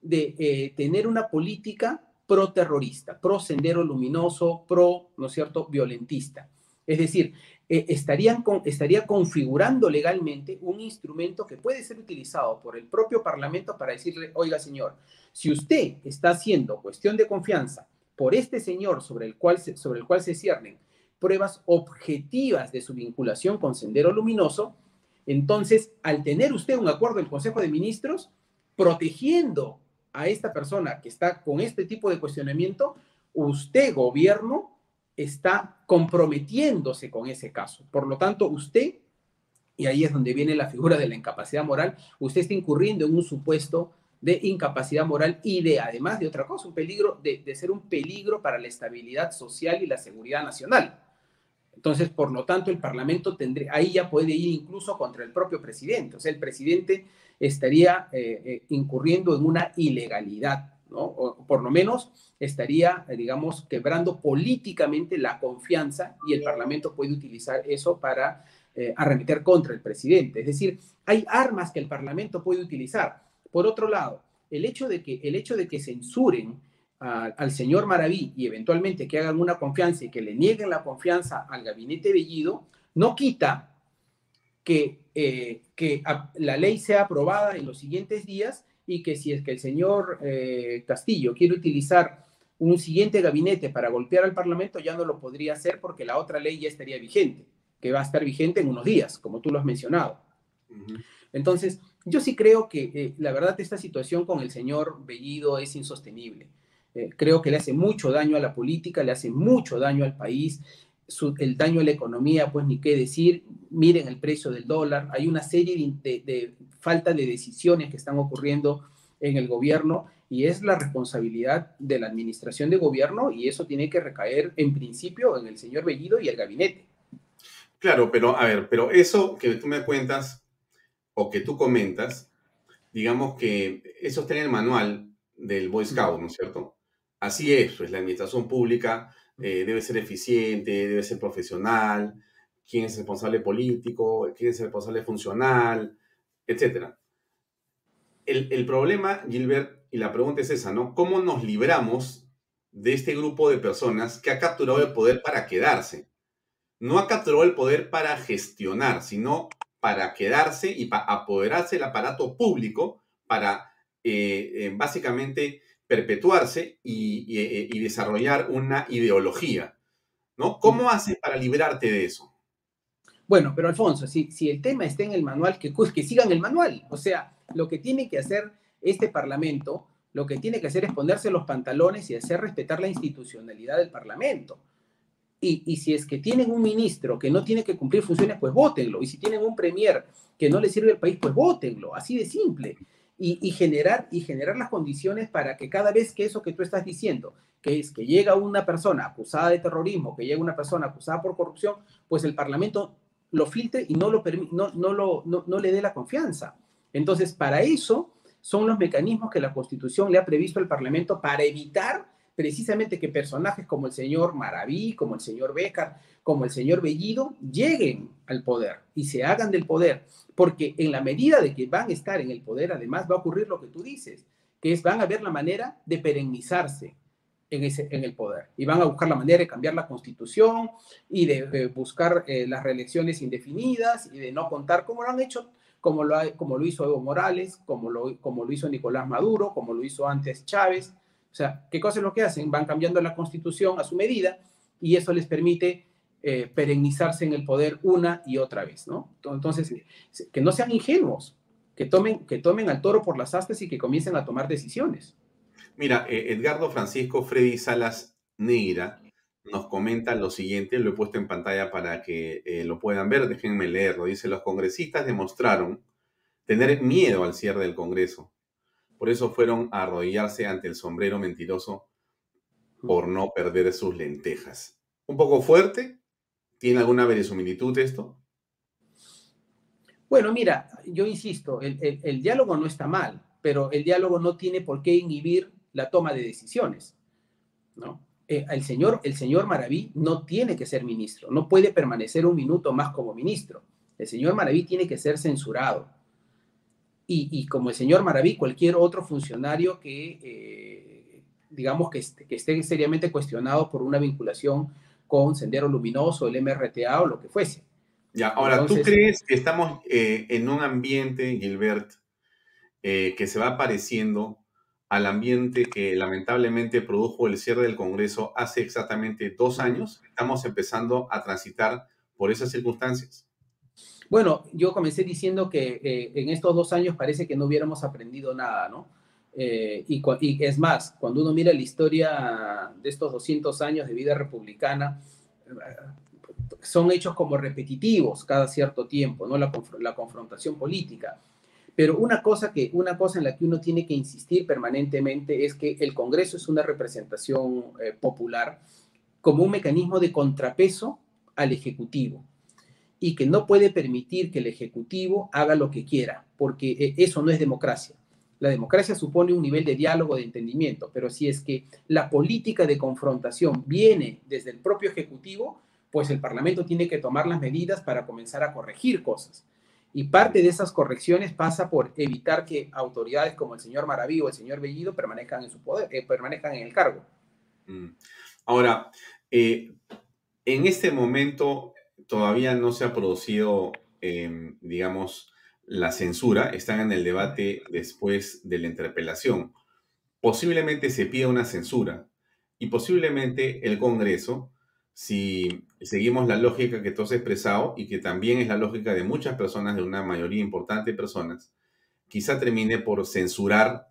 S9: de eh, tener una política pro-terrorista, pro-sendero luminoso, pro, ¿no es cierto?, violentista. Es decir, eh, estarían con, estaría configurando legalmente un instrumento que puede ser utilizado por el propio Parlamento para decirle, oiga señor, si usted está haciendo cuestión de confianza por este señor sobre el cual se, sobre el cual se ciernen pruebas objetivas de su vinculación con Sendero Luminoso, entonces, al tener usted un acuerdo del Consejo de Ministros, protegiendo a esta persona que está con este tipo de cuestionamiento, usted, gobierno, está comprometiéndose con ese caso. Por lo tanto, usted, y ahí es donde viene la figura de la incapacidad moral, usted está incurriendo en un supuesto de incapacidad moral y de, además de otra cosa, un peligro, de, de ser un peligro para la estabilidad social y la seguridad nacional. Entonces, por lo tanto, el Parlamento tendría, ahí ya puede ir incluso contra el propio presidente. O sea, el presidente estaría eh, eh, incurriendo en una ilegalidad, ¿no? O por lo menos estaría, eh, digamos, quebrando políticamente la confianza y el Parlamento puede utilizar eso para arremeter contra el presidente. Es decir, hay armas que el Parlamento puede utilizar. Por otro lado, el hecho de que, el hecho de que censuren al señor Maraví y eventualmente que hagan una confianza y que le nieguen la confianza al gabinete Bellido, no quita que, eh, que la ley sea aprobada en los siguientes días y que si es que el señor eh, Castillo quiere utilizar un siguiente gabinete para golpear al Parlamento, ya no lo podría hacer porque la otra ley ya estaría vigente, que va a estar vigente en unos días, como tú lo has mencionado. Entonces, yo sí creo que eh, la verdad esta situación con el señor Bellido es insostenible. Eh, creo que le hace mucho daño a la política, le hace mucho daño al país, el daño a la economía, pues ni qué decir, miren el precio del dólar, hay una serie de, de, falta de decisiones que están ocurriendo en el gobierno y es la responsabilidad de la administración de gobierno y eso tiene que recaer en principio en el señor Bellido y el gabinete.
S1: Claro, pero a ver, pero eso que tú me cuentas o que tú comentas, digamos que eso está en el manual del Boy Scout, ¿no es cierto? Así es, pues la administración pública eh, debe ser eficiente, debe ser profesional, quién es responsable político, quién es responsable funcional, etc. El, el problema, Gilbert, y la pregunta es esa, ¿no? ¿Cómo nos libramos de este grupo de personas que ha capturado el poder para quedarse? No ha capturado el poder para gestionar, sino para quedarse y para apoderarse del aparato público para eh, eh, básicamente perpetuarse eh, y, desarrollar una ideología, ¿no? ¿Cómo haces para librarte de eso?
S9: Bueno, pero Alfonso, si, si el tema está en el manual, que, que sigan el manual. O sea, lo que tiene que hacer este Parlamento, lo que tiene que hacer es ponerse los pantalones y hacer respetar la institucionalidad del Parlamento. Y, y, si es que tienen un ministro que no tiene que cumplir funciones, pues votenlo. Y si tienen un premier que no le sirve al país, pues votenlo. Así de simple. Y, generar, y generar las condiciones para que cada vez que eso que tú estás diciendo, que es que llega una persona acusada de terrorismo, que llega una persona acusada por corrupción, pues el Parlamento lo filtre y no, lo, no, no, lo, no, no le dé la confianza. Entonces, para eso son los mecanismos que la Constitución le ha previsto al Parlamento para evitar precisamente que personajes como el señor Maraví, como el señor Becar, como el señor Bellido, lleguen al poder y se hagan del poder. Porque en la medida de que van a estar en el poder, además va a ocurrir lo que tú dices, que es van a ver la manera de perennizarse en, ese, en el poder y van a buscar la manera de cambiar la constitución y de, buscar eh, las reelecciones indefinidas y de no contar como lo han hecho como lo, como lo hizo Evo Morales, como lo, como lo hizo Nicolás Maduro, como lo hizo antes Chávez, o sea, ¿qué cosa es lo que hacen? Van cambiando la constitución a su medida y eso les permite eh, perennizarse en el poder una y otra vez, ¿no? Entonces, que no sean ingenuos, que tomen, que tomen al toro por las astas y que comiencen a tomar decisiones.
S1: Mira, eh, Edgardo Francisco Freddy Salas Neira nos comenta lo siguiente, lo he puesto en pantalla para que eh, lo puedan ver, déjenme leerlo. Dice, los congresistas demostraron tener miedo al cierre del Congreso por eso fueron a arrodillarse ante el sombrero mentiroso por no perder sus lentejas. ¿Un poco fuerte? ¿Tiene alguna verosimilitud esto?
S9: Bueno, mira, yo insisto, el, diálogo no está mal, pero el diálogo no tiene por qué inhibir la toma de decisiones. ¿no? Eh, el, señor, el señor Maraví no tiene que ser ministro, no puede permanecer un minuto más como ministro. El señor Maraví tiene que ser censurado y, como el señor Maraví, cualquier otro funcionario que, eh, digamos, que, que, esté seriamente cuestionado por una vinculación con Sendero Luminoso, el MRTA o lo que fuese.
S1: Ya, ahora, ¿tú crees que estamos eh, en un ambiente, Gilbert, eh, que se va pareciendo al ambiente que lamentablemente produjo el cierre del Congreso hace exactamente dos años? Estamos empezando a transitar por esas circunstancias.
S9: Bueno, yo comencé diciendo que eh, en estos dos años parece que no hubiéramos aprendido nada, ¿no? Eh, y, es más, cuando uno mira la historia de estos 200 años de vida republicana, eh, son hechos como repetitivos cada cierto tiempo, ¿no? La, confrontación política. Pero una cosa, que, una cosa en la que uno tiene que insistir permanentemente es que el Congreso es una representación popular como un mecanismo de contrapeso al Ejecutivo y que no puede permitir que el Ejecutivo haga lo que quiera, porque eh, eso no es democracia. La democracia supone un nivel de diálogo, de entendimiento, pero si es que la política de confrontación viene desde el propio Ejecutivo, pues el Parlamento tiene que tomar las medidas para comenzar a corregir cosas. Y parte de esas correcciones pasa por evitar que autoridades como el señor Maraví o el señor Bellido permanezcan en su poder, eh, permanezcan en el cargo.
S1: Mm. Ahora, eh, en este momento todavía no se ha producido, em, digamos, la censura, están en el debate después de la interpelación. Posiblemente se pida una censura y posiblemente el Congreso, si seguimos la lógica que tú has expresado y que también es la lógica de muchas personas, de una mayoría importante de personas, quizá termine por censurar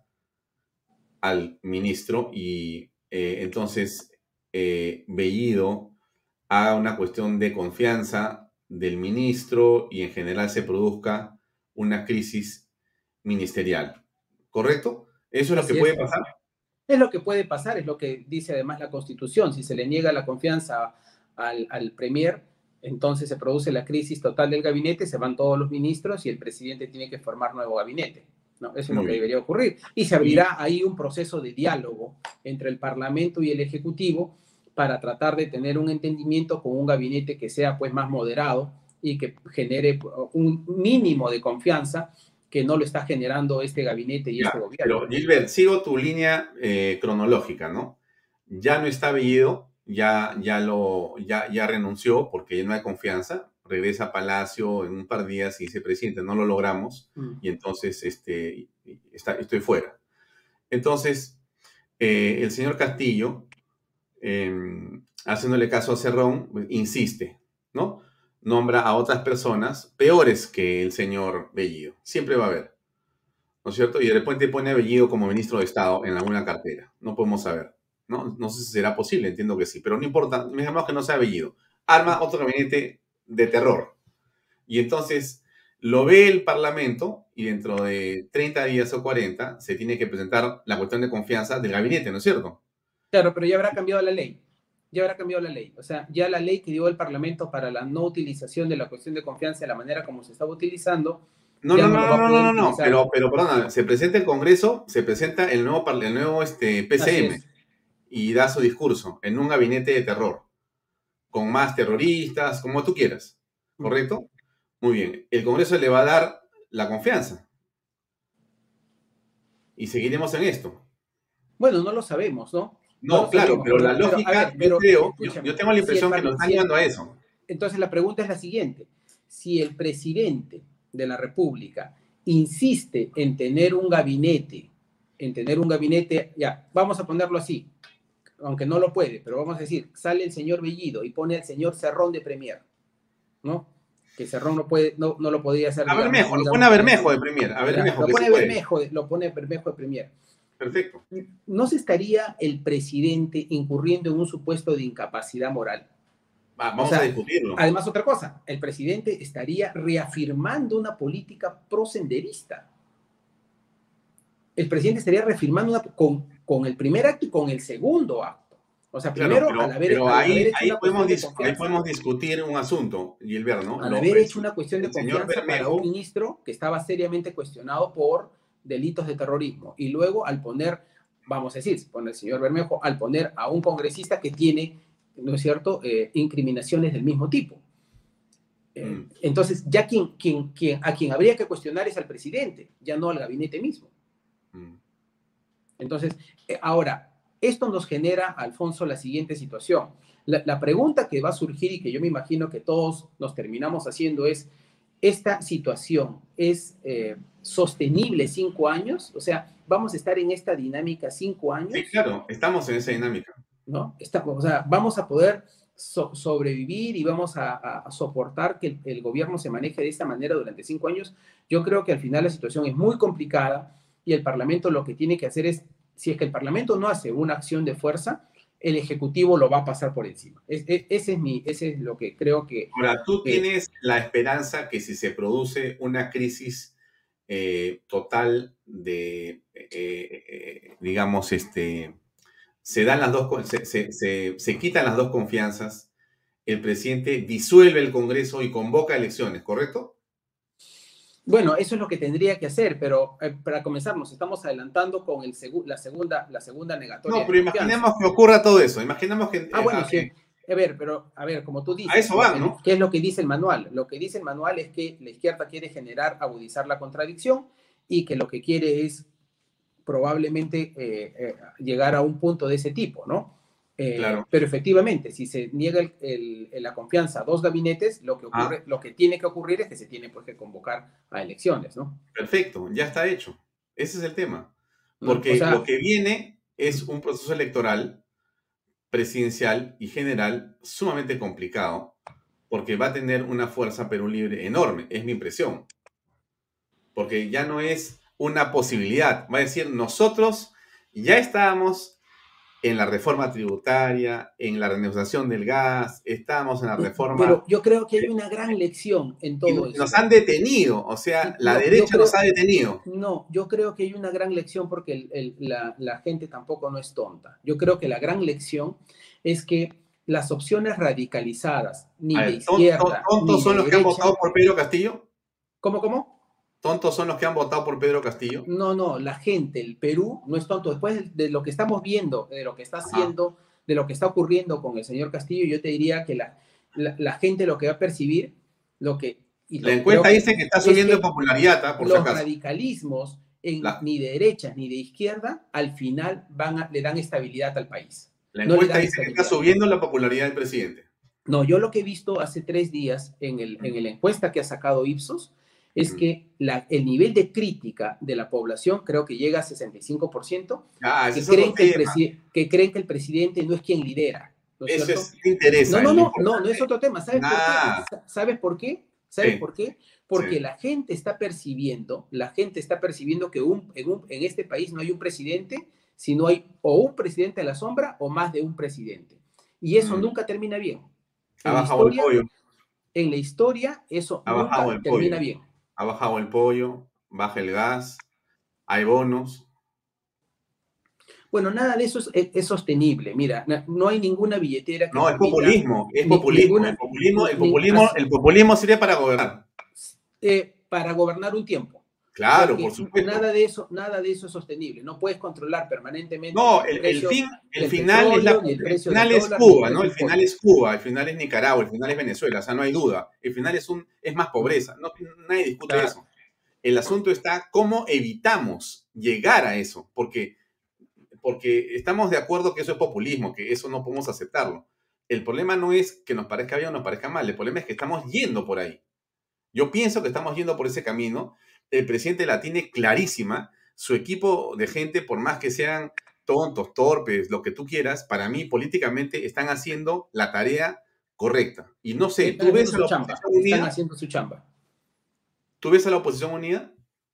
S1: al ministro y eh, entonces eh, Bellido haga una cuestión de confianza del ministro y en general se produzca una crisis ministerial. ¿Correcto? ¿Eso es lo que puede pasar?
S9: Es lo que puede pasar, es lo que dice además la Constitución. Si se le niega la confianza al, al Premier, entonces se produce la crisis total del gabinete, se van todos los ministros y el presidente tiene que formar nuevo gabinete. ¿no? Eso es lo que debería ocurrir. Y se abrirá ahí un proceso de diálogo entre el Parlamento y el Ejecutivo para tratar de tener un entendimiento con un gabinete que sea pues más moderado y que genere un mínimo de confianza que no lo está generando este gabinete y este gobierno.
S1: Pero Gilbert, sigo tu línea eh, cronológica, ¿no? Ya no está Bellido, ya, ya, lo, ya, ya renunció porque no hay confianza, regresa a Palacio en un par de días y dice, presidente, no lo logramos mm. y entonces este, está, estoy fuera. Entonces, eh, el señor Castillo Em, haciéndole caso a Cerrón, pues, insiste, ¿no? Nombra a otras personas peores que el señor Bellido. Siempre va a haber. ¿no es cierto? Y de repente pone a Bellido como ministro de Estado en alguna cartera. No podemos saber, ¿no? No sé si será posible, entiendo que sí, pero no importa, digamos que no sea Bellido. Arma otro gabinete de terror. Y entonces lo ve el Parlamento y dentro de 30 días o 40 se tiene que presentar la cuestión de confianza del gabinete, ¿no es cierto?
S9: Claro, pero ya habrá cambiado la ley. Ya habrá cambiado la ley. O sea, ya la ley que dio el Parlamento para la no utilización de la cuestión de confianza de la manera como se estaba utilizando.
S1: No, no, no, no, no, no, no, pero, pero perdona, se presenta el Congreso, se presenta el nuevo, el nuevo este, PCM y da su discurso en un gabinete de terror, con más terroristas, como tú quieras, ¿correcto? Muy bien, el Congreso le va a dar la confianza. Y seguiremos en esto.
S9: Bueno, no lo sabemos, ¿no?
S1: No, claro, pero la
S9: pero,
S1: lógica,
S9: ver, pero,
S1: yo creo, yo, tengo la
S9: si
S1: impresión que nos
S9: el-
S1: llevando a eso.
S9: Entonces la pregunta es la siguiente. Si el presidente de la República insiste en tener un gabinete, en tener un gabinete, ya, vamos a ponerlo así, aunque no lo puede, pero vamos a decir, sale el señor Bellido y pone al señor Cerrón de Premier, ¿no? Que Cerrón no puede, no, no lo podría hacer.
S1: A Bermejo, lo pone a Bermejo de Premier, a Bermejo,
S9: lo pone. Bermejo, lo pone Bermejo de Premier.
S1: Perfecto.
S9: ¿No se estaría el presidente incurriendo en un supuesto de incapacidad moral?
S1: Va, vamos
S9: O sea,
S1: a discutirlo.
S9: Además, otra cosa, el presidente estaría reafirmando una política prosenderista. El presidente estaría reafirmando una, con, con el primer acto y con el segundo acto. O sea,
S1: Claro,
S9: primero,
S1: pero,
S9: al haber,
S1: pero
S9: al
S1: ahí,
S9: haber hecho
S1: ahí
S9: una
S1: podemos
S9: cuestión de
S1: dis- ahí podemos discutir un asunto, Gilbert, ¿no?
S9: al
S1: Lo-
S9: haber
S1: el-
S9: hecho una cuestión de confianza para un ministro que estaba seriamente cuestionado por delitos de terrorismo. Y luego al poner, vamos a decir, pone el señor Bermejo, al poner a un congresista que tiene, ¿no es cierto?, Eh, incriminaciones del mismo tipo. Eh,
S1: Mm.
S9: Entonces, ya quien, quien, quien, a quien habría que cuestionar es al presidente, ya no al gabinete mismo.
S1: Mm.
S9: Entonces, eh, ahora, esto nos genera, Alfonso, la siguiente situación. La, la pregunta que va a surgir y que yo me imagino que todos nos terminamos haciendo es, ¿esta situación es eh, sostenible cinco años? O sea, ¿vamos a estar en esta dinámica cinco años?
S1: Sí, claro, estamos en esa dinámica.
S9: ¿no? Está- o sea, vamos a poder so- sobrevivir y vamos a, a- soportar que el, el gobierno se maneje de esta manera durante cinco años. Yo creo que al final la situación es muy complicada y el Parlamento lo que tiene que hacer es, si es que el Parlamento no hace una acción de fuerza, el Ejecutivo lo va a pasar por encima. Es- es- ese, es mi, ese es lo que creo que...
S1: Ahora, tú
S9: Eh,
S1: tienes la esperanza que si se produce una crisis eh, total de, eh, eh, digamos, este, se dan las dos, se, se- se- se quitan las dos confianzas, el presidente disuelve el Congreso y convoca elecciones, ¿correcto?
S9: Bueno, eso es lo que tendría que hacer, pero eh, para comenzar nos estamos adelantando con el segu- la, segunda, la segunda negatoria.
S1: No, pero imaginemos que ocurra todo eso, imaginemos que...
S9: Ah, bueno,
S1: eh,
S9: sí. A ver, pero, a ver, como tú dices.
S1: A eso van,
S9: ¿no?
S1: ¿no?
S9: ¿Qué es lo que dice el manual? Lo que dice el manual es que la izquierda quiere generar, agudizar la contradicción y que lo que quiere es probablemente eh, eh, llegar a un punto de ese tipo, ¿no? Eh,
S1: Claro.
S9: Pero efectivamente, si se niega el- el- el- la confianza a dos gabinetes, lo que,
S1: Ah.
S9: ocurre, lo que tiene que ocurrir es que se tiene pues, que convocar a elecciones, ¿no?
S1: Perfecto, ya está hecho. Ese es el tema.
S9: ¿No?
S1: Porque
S9: O sea,
S1: lo que viene es un proceso electoral presidencial y general sumamente complicado, porque va a tener una fuerza Perú Libre enorme, es mi impresión. Porque ya no es una posibilidad, va a decir, nosotros ya estábamos en la reforma tributaria, en la renegociación del gas, estábamos en la reforma...
S9: Pero yo creo que hay una gran lección en todo
S1: nos,
S9: eso.
S1: nos han detenido, o sea, la
S9: No,
S1: derecha
S9: creo-
S1: nos ha detenido.
S9: No, yo creo que hay una gran lección porque el- el- la, la gente tampoco no es tonta. Yo creo que la gran lección es que las opciones radicalizadas, ni de
S1: ver, ¿ton-
S9: izquierda,
S1: ton- ¿Tontos
S9: ni
S1: son
S9: de
S1: los que han votado por Pedro Castillo?
S9: ¿Cómo, cómo?
S1: ¿Tontos son los que han votado por Pedro Castillo?
S9: No, no, la gente, el Perú no es tonto. Después de, lo que estamos viendo, de lo que está haciendo, de lo que está ocurriendo con el señor Castillo, yo te diría que la, la, la gente lo que va a percibir, lo que... y
S1: La encuesta dice que está
S9: es
S1: subiendo
S9: que
S1: en popularidad, ¿ah? por si
S9: los
S1: acaso.
S9: radicalismos en,
S1: La-
S9: ni de derecha ni de izquierda al final van a- le dan estabilidad al país.
S1: La encuesta dice que está subiendo la popularidad del presidente.
S9: No, yo lo que he visto hace tres días en, el, en la encuesta que ha sacado Ipsos es que la- el nivel de crítica de la población creo que llega a 65%,
S1: Ah,
S9: que creen que, el que creen que el presidente no es quien lidera. ¿no es
S1: Eso
S9: cierto?
S1: es, interesa.
S9: No, no, no, no, es otro tema. ¿Sabes
S1: Nah.
S9: por qué? ¿Sabes por qué? ¿Sabes
S1: Sí.
S9: por qué? porque
S1: Sí.
S9: la gente está percibiendo, la gente está percibiendo que un- en, un- en este país no hay un presidente, sino hay o un presidente a la sombra o más de un presidente. Y eso
S1: Mm.
S9: nunca termina bien.
S1: Ha
S9: En
S1: el
S9: historia-
S1: pollo,
S9: En la historia eso
S1: Ha
S9: nunca termina
S1: pollo.
S9: bien.
S1: Ha bajado el pollo, baja el gas, hay bonos.
S9: Bueno, nada de eso es, es- es sostenible. Mira, no hay ninguna billetera que
S1: No, es populismo, es populismo.
S9: ninguna-
S1: el populismo, el populismo, el populismo sirve para gobernar.
S9: eh, para gobernar un tiempo.
S1: Claro, por supuesto.
S9: Nada de eso, nada de eso es sostenible. No puedes controlar permanentemente.
S1: No, el, el
S9: precio
S1: fin, el final es, la-
S9: el
S1: final es
S9: dólar,
S1: Cuba, ¿no? El final es Cuba, el final es Nicaragua, el final es Venezuela, o sea, no hay duda. El final es un es más pobreza, no nadie discute
S9: Claro.
S1: eso. El asunto está cómo evitamos llegar a eso, porque porque estamos de acuerdo que eso es populismo, que eso no podemos aceptarlo. El problema no es que nos parezca bien o nos parezca mal, el problema es que estamos yendo por ahí. Yo pienso que estamos yendo por ese camino. El presidente la tiene clarísima. Su equipo de gente, por más que sean tontos, torpes, lo que tú quieras, para mí políticamente están haciendo la tarea correcta. Y no sé,
S9: Están
S1: ¿tú ves, a la
S9: chamba.
S1: oposición
S9: Están
S1: unida?
S9: haciendo su chamba.
S1: ¿Tú ves a la oposición unida?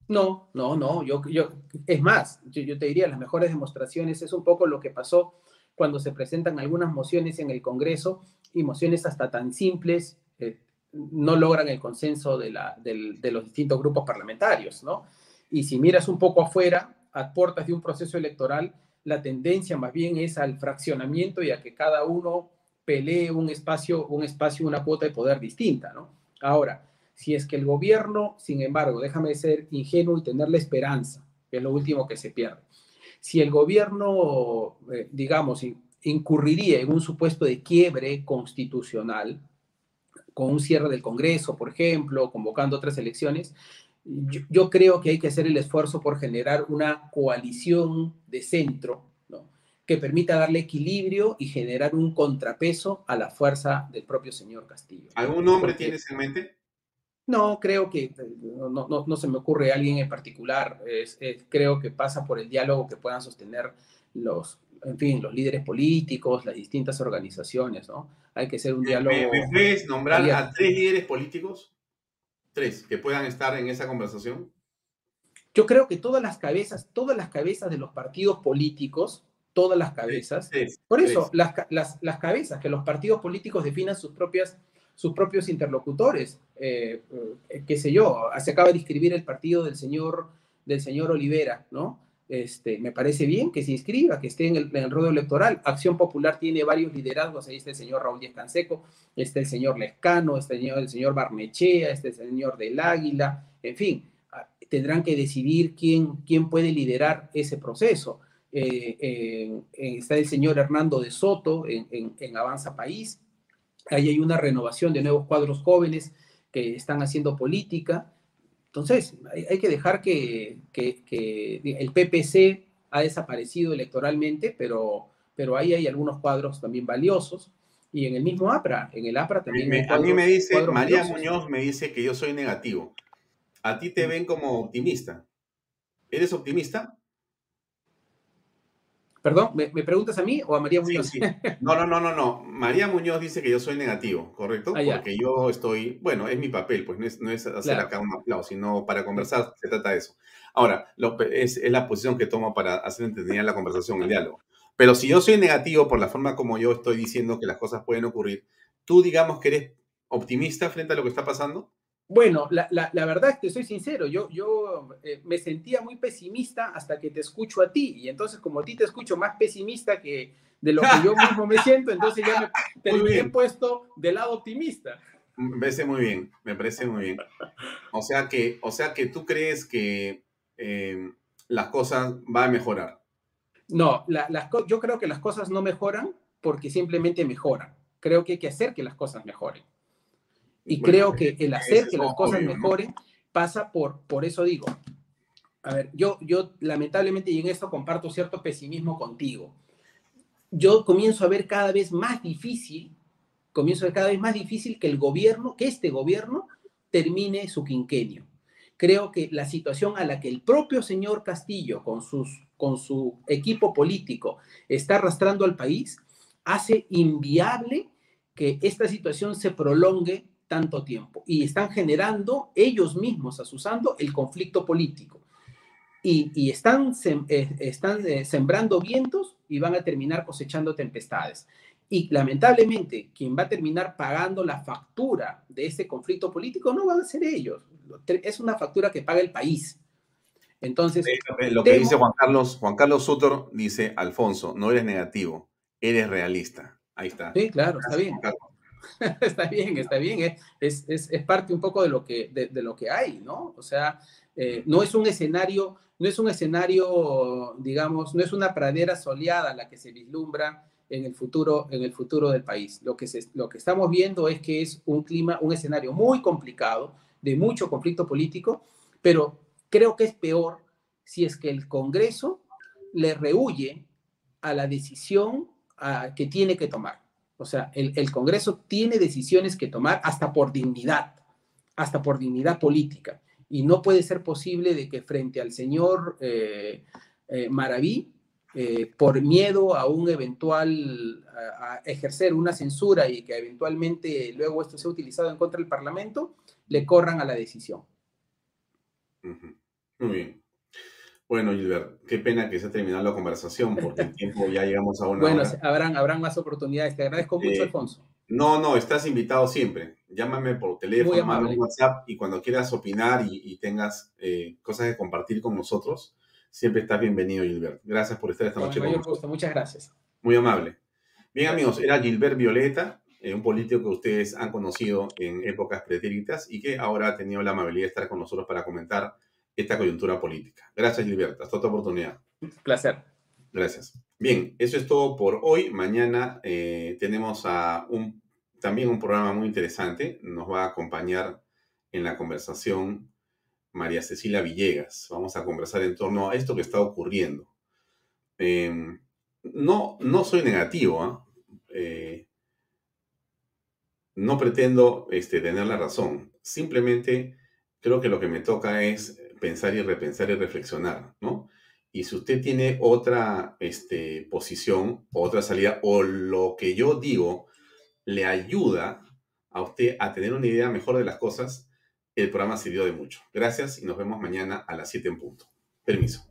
S9: No, no, no. Yo, yo, es más, yo, yo te diría, las mejores demostraciones es un poco lo que pasó cuando se presentan algunas mociones en el Congreso y mociones hasta tan simples eh, no logran el consenso de, los distintos grupos parlamentarios, ¿no? Y si miras un poco afuera, a puertas de un proceso electoral, la tendencia más bien es al fraccionamiento y a que cada uno pelee un espacio, un espacio, una cuota de poder distinta, ¿no? Ahora, si es que el gobierno, sin embargo, déjame ser ingenuo y tener la esperanza, que es lo último que se pierde. Si el gobierno, eh, digamos, in- incurriría en un supuesto de quiebre constitucional, con un cierre del Congreso, por ejemplo, convocando otras elecciones, yo, yo creo que hay que hacer el esfuerzo por generar una coalición de centro, ¿no? que permita darle equilibrio y generar un contrapeso a la fuerza del propio señor Castillo.
S1: ¿Algún nombre
S9: Porque-
S1: tienes en mente?
S9: no, creo que eh, no, no- no- no se me ocurre alguien en particular. Es- es- creo que pasa por el diálogo que puedan sostener los, en fin, los líderes políticos, las distintas organizaciones, ¿no? Hay que ser un diálogo.
S1: ¿Me, puedes nombrar a tres líderes políticos? Tres, que puedan estar en esa conversación.
S9: Yo creo que todas las cabezas, todas las cabezas de los partidos políticos, todas las cabezas,
S1: Tres,
S9: por eso las, las, las cabezas, que los partidos políticos definan sus propias sus propios interlocutores. Eh, eh, qué sé yo, se acaba de inscribir el partido del señor, del señor Olivera, ¿no? Este, me parece bien que se inscriba, que esté en el, en electoral. Acción Popular tiene varios liderazgos, ahí está el señor Raúl Díaz Canseco, está el señor Lescano, está el señor, el señor Barnechea, está el señor del Águila, en fin, ah, tendrán que decidir quién, quién puede liderar ese proceso. Eh, eh, eh, está el señor Hernando de Soto en, en- en Avanza País, ahí hay una renovación de nuevos cuadros jóvenes que están haciendo política. Entonces, hay, hay que dejar que, que- que el PPC ha desaparecido electoralmente, pero, pero ahí hay algunos cuadros también valiosos. Y en el mismo APRA, en el APRA también
S1: Me- a mí me dice, María
S9: valiosos.
S1: Muñoz me dice que yo soy negativo. A ti te ven como optimista. ¿Eres optimista?
S9: Perdón, ¿me, me preguntas a mí o a María Muñoz?
S1: sí. No, no, no, no, no. María Muñoz dice que yo soy negativo, ¿correcto?
S9: Ah.
S1: Porque yo estoy, bueno, es mi papel, pues no es, no es hacer
S9: Claro.
S1: acá un aplauso, sino para conversar se trata de eso. Ahora, lo es, es la posición que tomo para hacer entretenida la conversación, el diálogo. Pero si yo soy negativo por la forma como yo estoy diciendo que las cosas pueden ocurrir, tú digamos que eres optimista frente a lo que está pasando.
S9: Bueno, la, la, la verdad, te soy sincero, yo, yo eh, me sentía muy pesimista hasta que te escucho a ti, y entonces como a ti te escucho más pesimista que de lo que yo mismo me siento, entonces ya me he puesto del lado optimista.
S1: Me parece muy bien, me parece muy bien. O sea que, o sea que tú crees que eh, las cosas van a mejorar.
S9: No, la- las yo creo que las cosas no mejoran porque simplemente mejoran. Creo que hay que hacer que las cosas mejoren. Y
S1: Bueno,
S9: creo que el hacer que las cosas
S1: obvio, ¿no?
S9: mejoren pasa por, por eso digo. A ver, yo, yo lamentablemente y en esto comparto cierto pesimismo contigo. Yo comienzo a ver cada vez más difícil, comienzo a ver cada vez más difícil que el gobierno, que este gobierno termine su quinquenio. Creo que la situación a la que el propio señor Castillo, con, sus, con su equipo político, está arrastrando al país, hace inviable que esta situación se prolongue tanto tiempo y están generando ellos mismos, asusando el conflicto político. Y, están, eh, están eh, sembrando vientos y van a terminar cosechando tempestades. Y lamentablemente, quien va a terminar pagando la factura de ese conflicto político no van a ser ellos. Es una factura que paga el país. Entonces.
S1: Lo que dice Juan Carlos, Juan Carlos Sutor dice: Alfonso, no eres negativo, eres realista. Ahí está.
S9: Sí, claro, está bien. está bien, está bien. Es, es, es, parte un poco de lo que, de, lo que hay, ¿no? O sea, eh, no es un escenario, no es un escenario, digamos, no es una pradera soleada la que se vislumbra en el futuro, en el futuro del país. Lo que, se, lo que estamos viendo es que es un clima, un escenario muy complicado, de mucho conflicto político, pero creo que es peor si es que el Congreso le rehuye a la decisión que tiene que tomar. O sea, el, Congreso tiene decisiones que tomar hasta por dignidad, hasta por dignidad política. Y no puede ser posible de que frente al señor eh, eh, Maraví, eh, por miedo a un eventual, ejercer una censura y que eventualmente luego esto sea utilizado en contra del Parlamento, le corran a la decisión.
S1: Muy bien. Bueno, Gilbert, qué pena que se ha terminado la conversación porque el tiempo ya llegamos a una
S9: bueno, habrán, habrán más oportunidades. Te agradezco mucho, eh, Alfonso.
S1: No, no, estás invitado siempre. Llámame por teléfono, mándame WhatsApp y cuando quieras opinar y, tengas eh, cosas que compartir con nosotros, siempre estás bienvenido, Gilbert. Gracias por estar esta noche
S9: con nosotros. Muchas gracias.
S1: Muy amable. Bien, amigos, era Gilbert Violeta, eh, un político que ustedes han conocido en épocas pretéritas y que ahora ha tenido la amabilidad de estar con nosotros para comentar esta coyuntura política. Gracias, Gilberto. Hasta otra oportunidad.
S9: Placer.
S1: Gracias. Bien, eso es todo por hoy. Mañana eh, tenemos a un, también un programa muy interesante. Nos va a acompañar en la conversación María Cecilia Villegas. Vamos a conversar en torno a esto que está ocurriendo. Em, no, no soy negativo. ¿ah? Eh, no pretendo este, tener la razón. Simplemente creo que lo que me toca es pensar y repensar y reflexionar, ¿no? Y si usted tiene otra este, posición, otra salida, o lo que yo digo le ayuda a usted a tener una idea mejor de las cosas, el programa sirvió de mucho. Gracias y nos vemos mañana a las 7 en punto. Permiso.